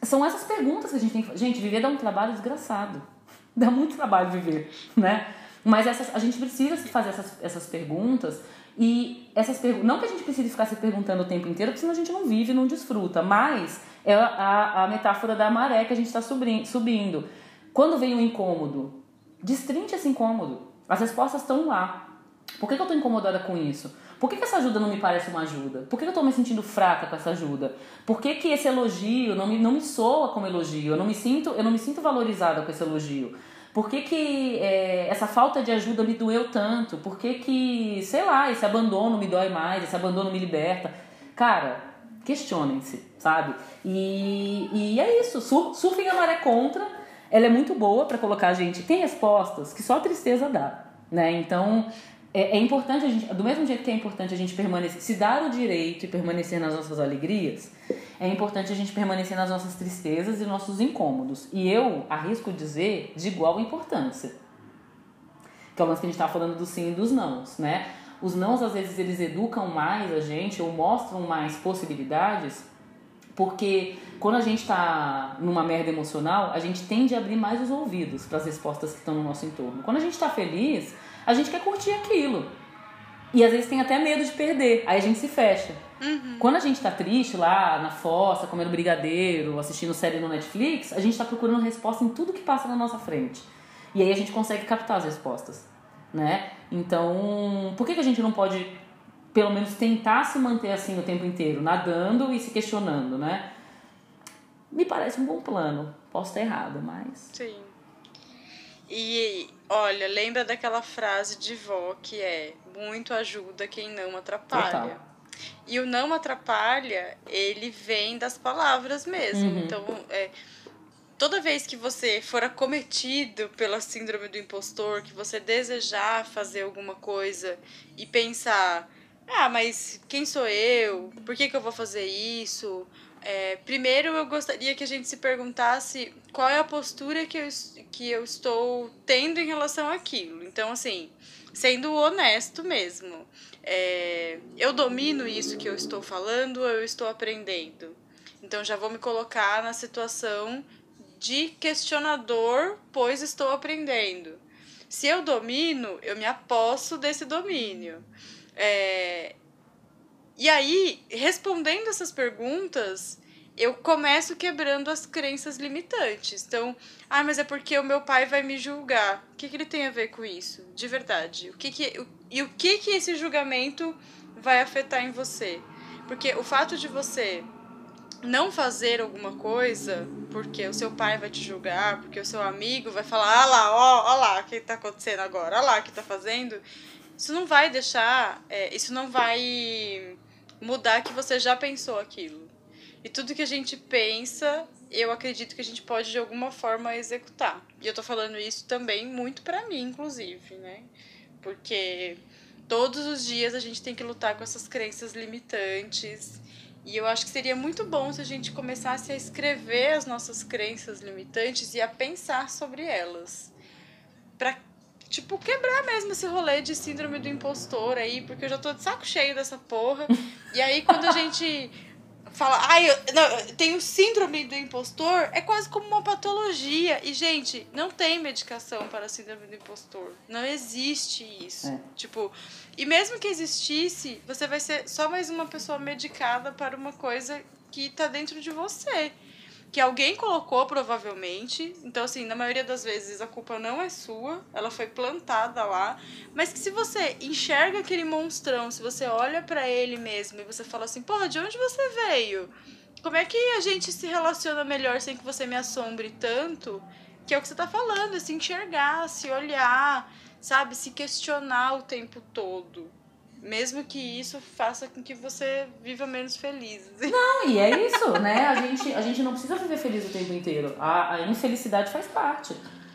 são essas perguntas que a gente tem que. Gente, viver dá um trabalho desgraçado. Dá muito trabalho viver, né? Mas essas, a gente precisa se fazer essas, essas perguntas e essas perguntas. Não que a gente precise ficar se perguntando o tempo inteiro, porque senão a gente não vive, não desfruta. Mas é a, a metáfora da maré que a gente está subindo. Quando vem um incômodo, destrinche esse incômodo. As respostas estão lá. Por que, que eu estou incomodada com isso? Por que, que essa ajuda não me parece uma ajuda? Por que, que eu estou me sentindo fraca com essa ajuda? Por que, que esse elogio não me, não me soa como elogio? Eu não me sinto, eu não me sinto valorizada com esse elogio. Por que, que é, essa falta de ajuda me doeu tanto? Por que, que, sei lá, esse abandono me dói mais, esse abandono me liberta? Cara, questionem-se, sabe? E, e é isso, sur, surfem a maré contra, ela é muito boa para colocar a gente. Tem respostas que só tristeza dá, né? Então é, é, importante a gente, do mesmo jeito que é importante a gente permanecer, se dar o direito e permanecer nas nossas alegrias, é importante a gente permanecer nas nossas tristezas e nossos incômodos. E eu arrisco dizer de igual importância. Que é o lance que a gente estava falando do sim e dos nãos, né? Os nãos, às vezes, eles educam mais a gente ou mostram mais possibilidades, porque quando a gente está numa merda emocional, a gente tende a abrir mais os ouvidos para as respostas que estão no nosso entorno. Quando a gente está feliz, a gente quer curtir aquilo. E às vezes tem até medo de perder, aí a gente se fecha. Uhum. Quando a gente tá triste lá na fossa, comendo brigadeiro, assistindo série no Netflix, a gente tá procurando resposta em tudo que passa na nossa frente. E aí a gente consegue captar as respostas, né? Então, por que, que a gente não pode, pelo menos, tentar se manter assim o tempo inteiro, nadando e se questionando, né? Me parece um bom plano. Posso estar errada, mas. Sim. E olha, lembra daquela frase de vó que é muito ajuda quem não atrapalha. Total. E o não atrapalha, ele vem das palavras mesmo. Uhum. Então, é, toda vez que você for acometido pela síndrome do impostor, que você desejar fazer alguma coisa e pensar, ah, mas quem sou eu? Por que, que eu vou fazer isso? É, primeiro, eu gostaria que a gente se perguntasse qual é a postura que eu, que eu estou tendo em relação àquilo. Então, assim, sendo honesto mesmo. É, eu domino isso que eu estou falando ou eu estou aprendendo? Então, já vou me colocar na situação de questionador, pois estou aprendendo. Se eu domino, eu me aposto desse domínio. É, e aí, respondendo essas perguntas, eu começo quebrando as crenças limitantes. Então, ah, mas é porque o meu pai vai me julgar. O que, que ele tem a ver com isso? De verdade. O que que, o, e o que, que esse julgamento vai afetar em você? Porque o fato de você não fazer alguma coisa porque o seu pai vai te julgar, porque o seu amigo vai falar, ah lá, ó, ó lá, o que tá acontecendo agora, ó lá, o que tá fazendo. Isso não vai deixar, é, isso não vai mudar que você já pensou aquilo. E tudo que a gente pensa, eu acredito que a gente pode de alguma forma executar. E eu tô falando isso também muito para mim, inclusive, né? Porque todos os dias a gente tem que lutar com essas crenças limitantes. E eu acho que seria muito bom se a gente começasse a escrever as nossas crenças limitantes e a pensar sobre elas. Pra, tipo, quebrar mesmo esse rolê de síndrome do impostor aí, porque eu já tô de saco cheio dessa porra. E aí quando a gente fala, ai, eu, não, eu tenho síndrome do impostor, é quase como uma patologia. E, gente, não tem medicação para síndrome do impostor. Não existe isso. É. Tipo, e mesmo que existisse, você vai ser só mais uma pessoa medicada para uma coisa que tá dentro de você. Que alguém colocou, provavelmente. Então, assim, na maioria das vezes a culpa não é sua, ela foi plantada lá. Mas que se você enxerga aquele monstrão, se você olha para ele mesmo e você fala assim, porra, de onde você veio? Como é que a gente se relaciona melhor sem que você me assombre tanto? Que é o que você tá falando, é se enxergar, se olhar, sabe? Se questionar o tempo todo. Mesmo que isso faça com que você viva menos feliz. Não, e é isso, né? A gente, a gente não precisa viver feliz o tempo inteiro. A, a infelicidade faz parte,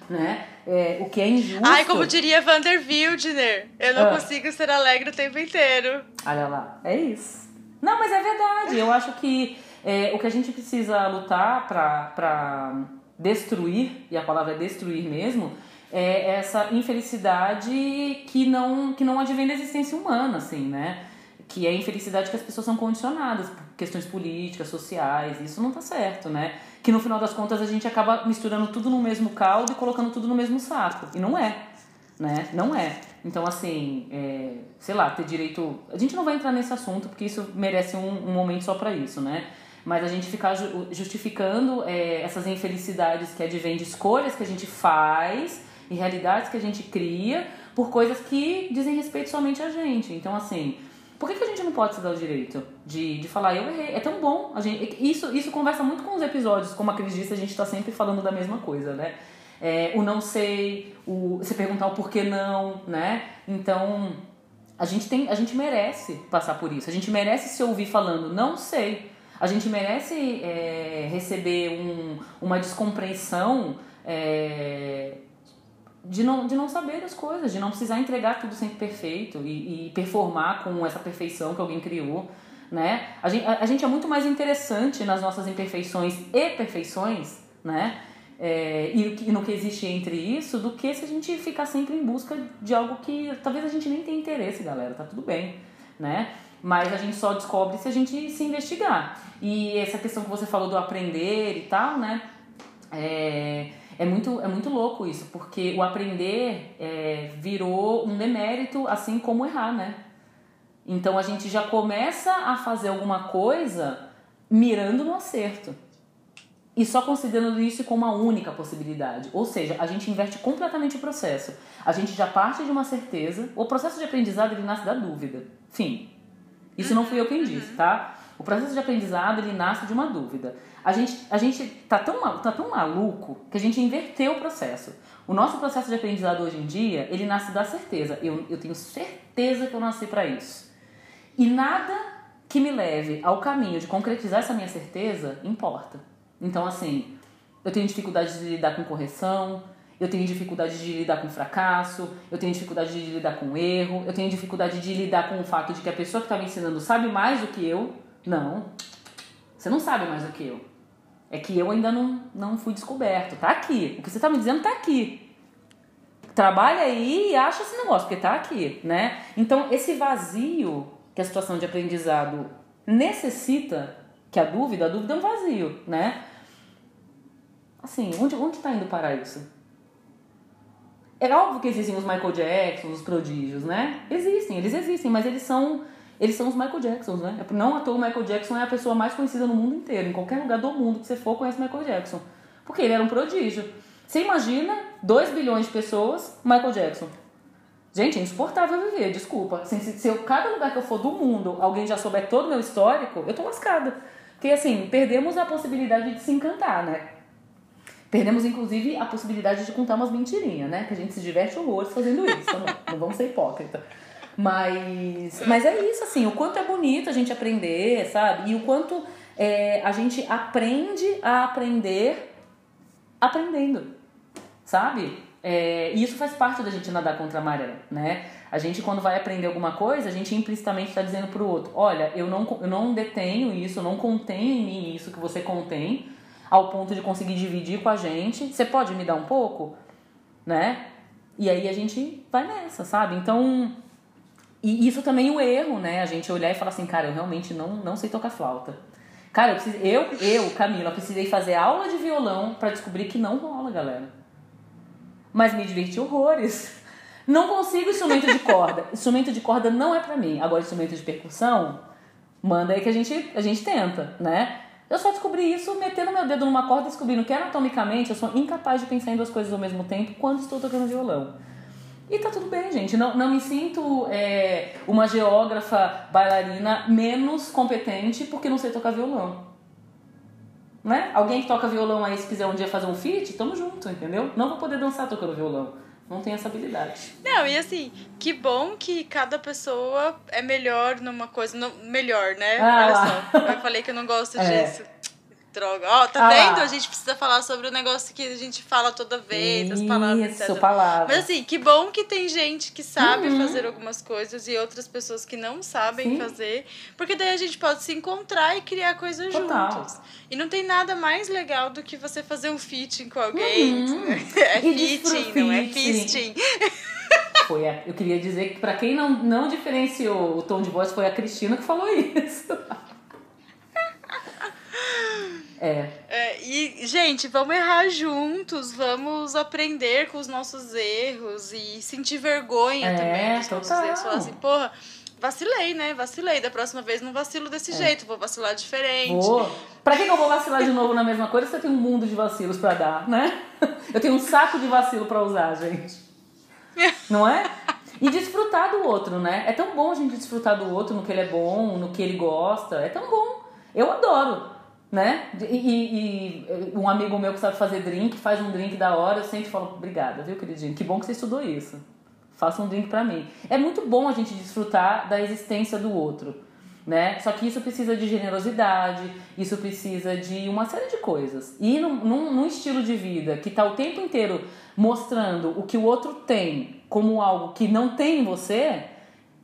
né? É, o que é injusto... Ai, como diria Vander Wildner, eu não Ah. consigo ser alegre o tempo inteiro. Olha lá, é isso. Não, mas é verdade. Eu acho que é, o que a gente precisa lutar pra destruir, e a palavra é destruir mesmo, é essa infelicidade que não, que não advém da existência humana, assim, né? Que é a infelicidade que as pessoas são condicionadas por questões políticas, sociais, isso não tá certo, né? Que no final das contas a gente acaba misturando tudo no mesmo caldo e colocando tudo no mesmo saco. E não é, né? Não é. Então, assim, é, sei lá, ter direito. A gente não vai entrar nesse assunto porque isso merece um, um momento só pra isso, né? Mas a gente ficar ju- justificando é, essas infelicidades que advêm de escolhas que a gente faz e realidades que a gente cria por coisas que dizem respeito somente a gente. Então, assim, por que, que a gente não pode se dar o direito de, de falar, eu errei? É tão bom. A gente, isso, isso conversa muito com os episódios, como a Cris disse, a gente tá sempre falando da mesma coisa, né? É, o não sei, o você perguntar o porquê não, né? Então, a gente tem, a gente merece passar por isso. A gente merece se ouvir falando não sei. A gente merece é, receber um, uma descompreensão é, de, não, de não saber as coisas, de não precisar entregar tudo sempre perfeito e, e performar com essa perfeição que alguém criou. Né? A, gente, a, a gente é muito mais interessante nas nossas imperfeições e perfeições, né? É, e, e no que existe entre isso, do que se a gente ficar sempre em busca de algo que talvez a gente nem tenha interesse, galera, tá tudo bem, né? Mas a gente só descobre se a gente se investigar. E essa questão que você falou do aprender e tal, né? É, é, muito, é muito louco isso, porque o aprender é, virou um demérito, assim como errar, né? Então a gente já começa a fazer alguma coisa mirando no acerto. E só considerando isso como a única possibilidade. Ou seja, a gente inverte completamente o processo. A gente já parte de uma certeza. O processo de aprendizado ele nasce da dúvida. Fim. Isso não fui eu quem disse, tá? O processo de aprendizado ele nasce de uma dúvida. A gente, a gente tá, tão, tá tão maluco que a gente inverteu o processo. O nosso processo de aprendizado hoje em dia, ele nasce da certeza. Eu, eu tenho certeza que eu nasci para isso. E nada que me leve ao caminho de concretizar essa minha certeza importa. Então, assim, eu tenho dificuldade de lidar com correção, eu tenho dificuldade de lidar com fracasso, eu tenho dificuldade de lidar com erro, eu tenho dificuldade de lidar com o fato de que a pessoa que está me ensinando sabe mais do que eu. Não, você não sabe mais do que eu. É que eu ainda não, não fui descoberto. Tá aqui. O que você tá me dizendo tá aqui. Trabalha aí e acha esse negócio, porque tá aqui, né? Então, esse vazio que a situação de aprendizado necessita, que a dúvida, a dúvida é um vazio, né? Assim, onde, onde tá indo parar isso? É óbvio que existem os Michael Jackson, os prodígios, né? Existem, eles existem, mas eles são eles são os Michael Jacksons, né? Não à toa o Michael Jackson é a pessoa mais conhecida no mundo inteiro. Em qualquer lugar do mundo que você for, conhece Michael Jackson. Porque ele era um prodígio. Você imagina 2 bilhões de pessoas, Michael Jackson. Gente, é insuportável viver, desculpa. Se, se, se eu, cada lugar que eu for do mundo, alguém já souber todo o meu histórico, eu tô lascada. Porque assim, perdemos a possibilidade de se encantar, né? Perdemos, inclusive, a possibilidade de contar umas mentirinhas, né? Que a gente se diverte horrores fazendo isso. Não, não vamos ser hipócrita. Mas, mas é isso, assim, o quanto é bonito a gente aprender, sabe? E o quanto é, a gente aprende a aprender aprendendo, sabe? É, e isso faz parte da gente nadar contra a maré, né? A gente, quando vai aprender alguma coisa, a gente implicitamente está dizendo para o outro: olha, eu não, eu não detenho isso, eu não contenho em mim isso que você contém, ao ponto de conseguir dividir com a gente. Você pode me dar um pouco? Né? E aí a gente vai nessa, sabe? Então, e isso também é o erro, né? A gente olhar e falar assim, cara, eu realmente não, não sei tocar flauta. Cara, eu, precisei, eu, eu, Camila, precisei fazer aula de violão para descobrir que não rola, galera. Mas me diverti horrores. Não consigo instrumento de corda. instrumento de corda não é para mim. Agora, instrumento de percussão, manda aí que a gente, a gente tenta, né? Eu só descobri isso metendo meu dedo numa corda e descobrindo que anatomicamente eu sou incapaz de pensar em duas coisas ao mesmo tempo quando estou tocando violão. E tá tudo bem, gente. Não, não me sinto é, uma geógrafa bailarina menos competente porque não sei tocar violão. Né? Alguém que toca violão aí, se quiser um dia fazer um feat, tamo junto, entendeu? Não vou poder dançar tocando violão. Não tem essa habilidade. Não, e assim, que bom que cada pessoa é melhor numa coisa. No, melhor, né? Ah, Olha só. Eu falei que eu não gosto É. disso. Droga. Ó, tá Ah, vendo? lá. A gente precisa falar sobre o negócio que a gente fala toda vez, as palavras, Isso, palavras. Mas assim, que bom que tem gente que sabe Uhum. fazer algumas coisas e outras pessoas que não sabem Sim. fazer. Porque daí a gente pode se encontrar e criar coisas Total. juntos. E não tem nada mais legal do que você fazer um feating com alguém. Uhum. É E feating, não é fisting. Foi a- eu queria dizer que pra quem não, não diferenciou o tom de voz, foi a Cristina que falou isso. É, É, e, gente, vamos errar juntos, vamos aprender com os nossos erros e sentir vergonha É, também dos nossos total. erros. Falar assim, porra, vacilei, né? Vacilei. Da próxima vez não vacilo desse jeito, vou vacilar diferente. É. vou. Pra que que eu vou vacilar de novo na mesma coisa se eu tenho um mundo de vacilos pra dar, né? Eu tenho um saco de vacilo pra usar, gente. Não é? E desfrutar do outro, né? É tão bom a gente desfrutar do outro no que ele é bom, no que ele gosta. É tão bom. Eu adoro, né? E, e- um amigo meu que sabe fazer drink, faz um drink da hora, eu sempre falo, obrigada, viu, queridinho? Que bom que você estudou isso. Faça um drink pra mim. É muito bom a gente desfrutar da existência do outro, né? Só que isso precisa de generosidade, isso precisa de uma série de coisas. E num, num, num estilo de vida que tá o tempo inteiro mostrando o que o outro tem como algo que não tem em você,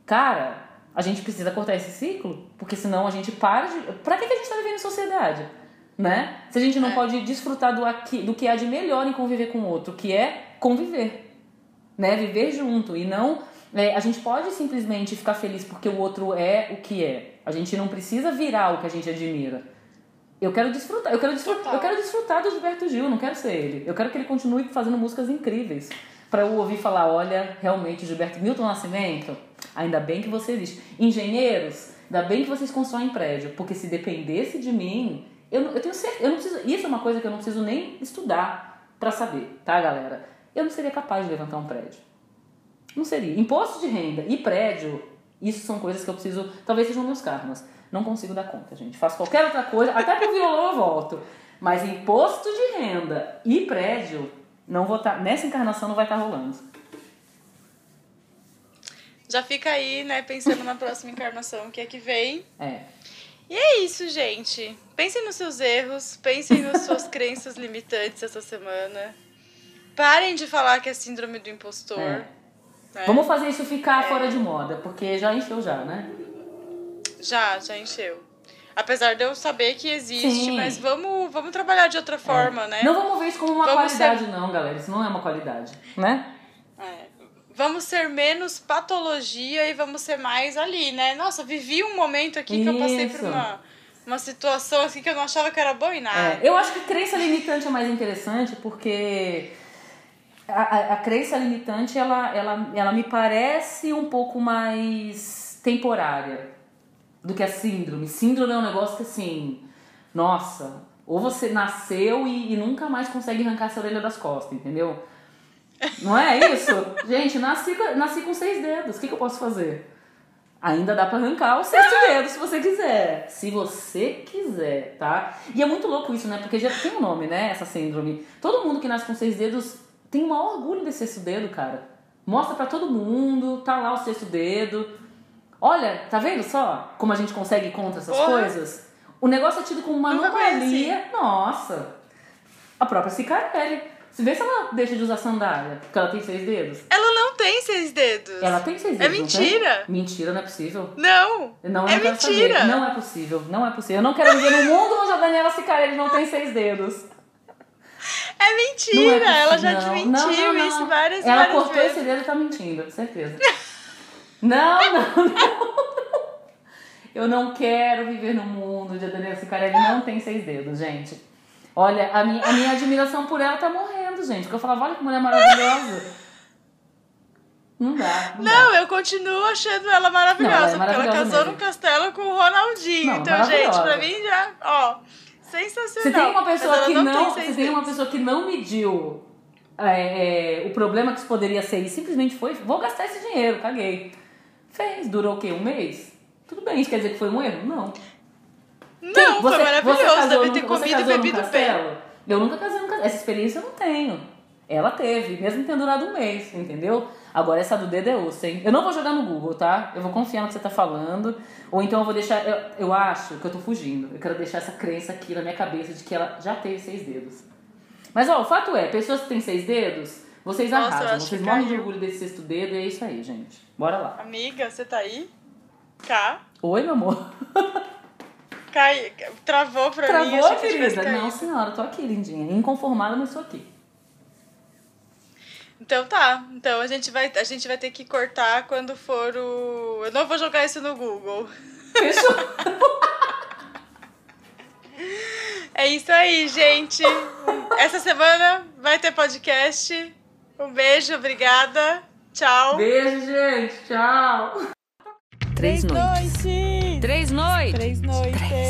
cara, a gente precisa cortar esse ciclo, porque senão a gente para de. Pra que, que a gente tá vivendo em sociedade? Né? Se a gente não É. pode desfrutar do, aqui, do que há de melhor em conviver com o outro, que é conviver né? Viver junto e não é, a gente pode simplesmente ficar feliz porque o outro é o que é. A gente não precisa virar o que a gente admira. Eu quero desfrutar, eu quero desfrutar, Total. eu quero desfrutar do Gilberto Gil, não quero ser ele. Eu quero que ele continue fazendo músicas incríveis. Pra eu ouvir falar, olha, realmente, Gilberto Milton Nascimento, ainda bem que você existe. Engenheiros, ainda bem que vocês constroem prédio, porque se dependesse de mim, eu, eu tenho certeza, eu não preciso, isso é uma coisa que eu não preciso nem estudar pra saber, tá, galera? Eu não seria capaz de levantar um prédio. Não seria. Imposto de renda e prédio, isso são coisas que eu preciso. Talvez sejam meus karmas. Não consigo dar conta, gente. Faço qualquer outra coisa, até pro violão eu volto. Mas imposto de renda e prédio, não vou tá, nessa encarnação não vai estar rolando. Já fica aí, né, pensando na próxima encarnação que é que vem. É. E é isso, gente. Pensem nos seus erros, pensem nas suas crenças limitantes essa semana. Parem de falar que é síndrome do impostor. É. né? Vamos fazer isso ficar fora de moda, porque já encheu já, né? Já, já encheu. Apesar de eu saber que existe, Sim. mas vamos, vamos trabalhar de outra forma, né? Não vamos ver isso como uma Vamos qualidade, não, galera. Isso não é uma qualidade, né? É. Vamos ser menos patologia e vamos ser mais ali, né? Nossa, vivi um momento aqui que eu passei por Isso. uma, uma situação assim que eu não achava que era boa em nada. É, eu acho que crença limitante é mais interessante porque a, a, a crença limitante ela, ela, ela me parece um pouco mais temporária do que a síndrome. Síndrome é um negócio que assim, nossa, ou você nasceu e, e nunca mais consegue arrancar essa orelha das costas, entendeu? Não é isso? Gente, nasci, com- nasci com seis dedos, o que, que eu posso fazer? Ainda dá pra arrancar o sexto dedo se você quiser. Se você quiser, tá? E é muito louco isso, né? Porque já tem um nome, né? Essa síndrome. Todo mundo que nasce com seis dedos tem o maior orgulho desse sexto dedo, cara. Mostra pra todo mundo, tá lá o sexto dedo. Olha, tá vendo só como a gente consegue contra essas Porra. coisas? O negócio é tido como uma Nunca anomalia. Nossa. A própria Cicarelli. Vê se ela deixa de usar sandália, porque ela tem seis dedos. Ela não tem seis dedos. Ela tem seis É dedos. não tem? mentira. Mentira, não é possível. Não. Não, É não mentira. saber. Não é possível, não é possível. Eu não quero viver num mundo onde a Daniela Cicarelli não tem seis dedos. É Não mentira. é ela já não. desmentiu Não, não, não. isso várias Ela várias cortou vezes. esse dedo e tá mentindo, certeza. não, não, não. Eu não quero viver num mundo onde a Daniela Cicarelli não tem seis dedos, gente. Olha, a minha, a minha admiração por ela tá morrendo, gente. Porque eu falava, olha que mulher maravilhosa. Não dá. Não, dá. Não, eu continuo achando ela maravilhosa, Não, ela é porque ela maravilhosa casou mesmo. num castelo com o Ronaldinho. Não, então, gente, maravilhosa. pra mim já, ó, sensacional. Se tem uma pessoa que não, não, tem uma pessoa que não mediu é, é, o problema que isso poderia ser e simplesmente foi, vou gastar esse dinheiro, caguei. Fez, durou o quê? Um mês? Tudo bem, isso quer dizer que foi um erro? Não. Não, Quem- foi maravilhoso, casou deve ter você comido e bebido bem. castelo? Eu nunca casei num castelo. Essa experiência eu não tenho. Ela teve, mesmo tendo durado um mês, entendeu? Agora essa do dedo é osso, hein? Eu não vou jogar no Google, tá? Eu vou confiar no que você tá falando. Ou então eu vou deixar. Eu, eu acho que eu tô fugindo. Eu quero deixar essa crença aqui na minha cabeça de que ela já teve seis dedos. Mas ó, o fato é, pessoas que têm seis dedos, vocês Nossa, arrasam. Vocês morrem de caiu. orgulho desse sexto dedo e é isso aí, gente. Bora lá. Amiga, você tá aí? Cá? Oi, meu amor. Cai... Travou pra mim, Travou, que tivesse querida? Não, senhora, tô aqui, lindinha. Inconformada, mas tô aqui. Então tá, então a gente, vai, a gente vai ter que cortar quando for o... Eu não vou jogar isso no Google. Fechou? É isso aí, gente. Essa semana vai ter podcast. Um beijo, obrigada. Tchau. Beijo, gente. Tchau. Três noites. Três noites. Três noites. Três noites.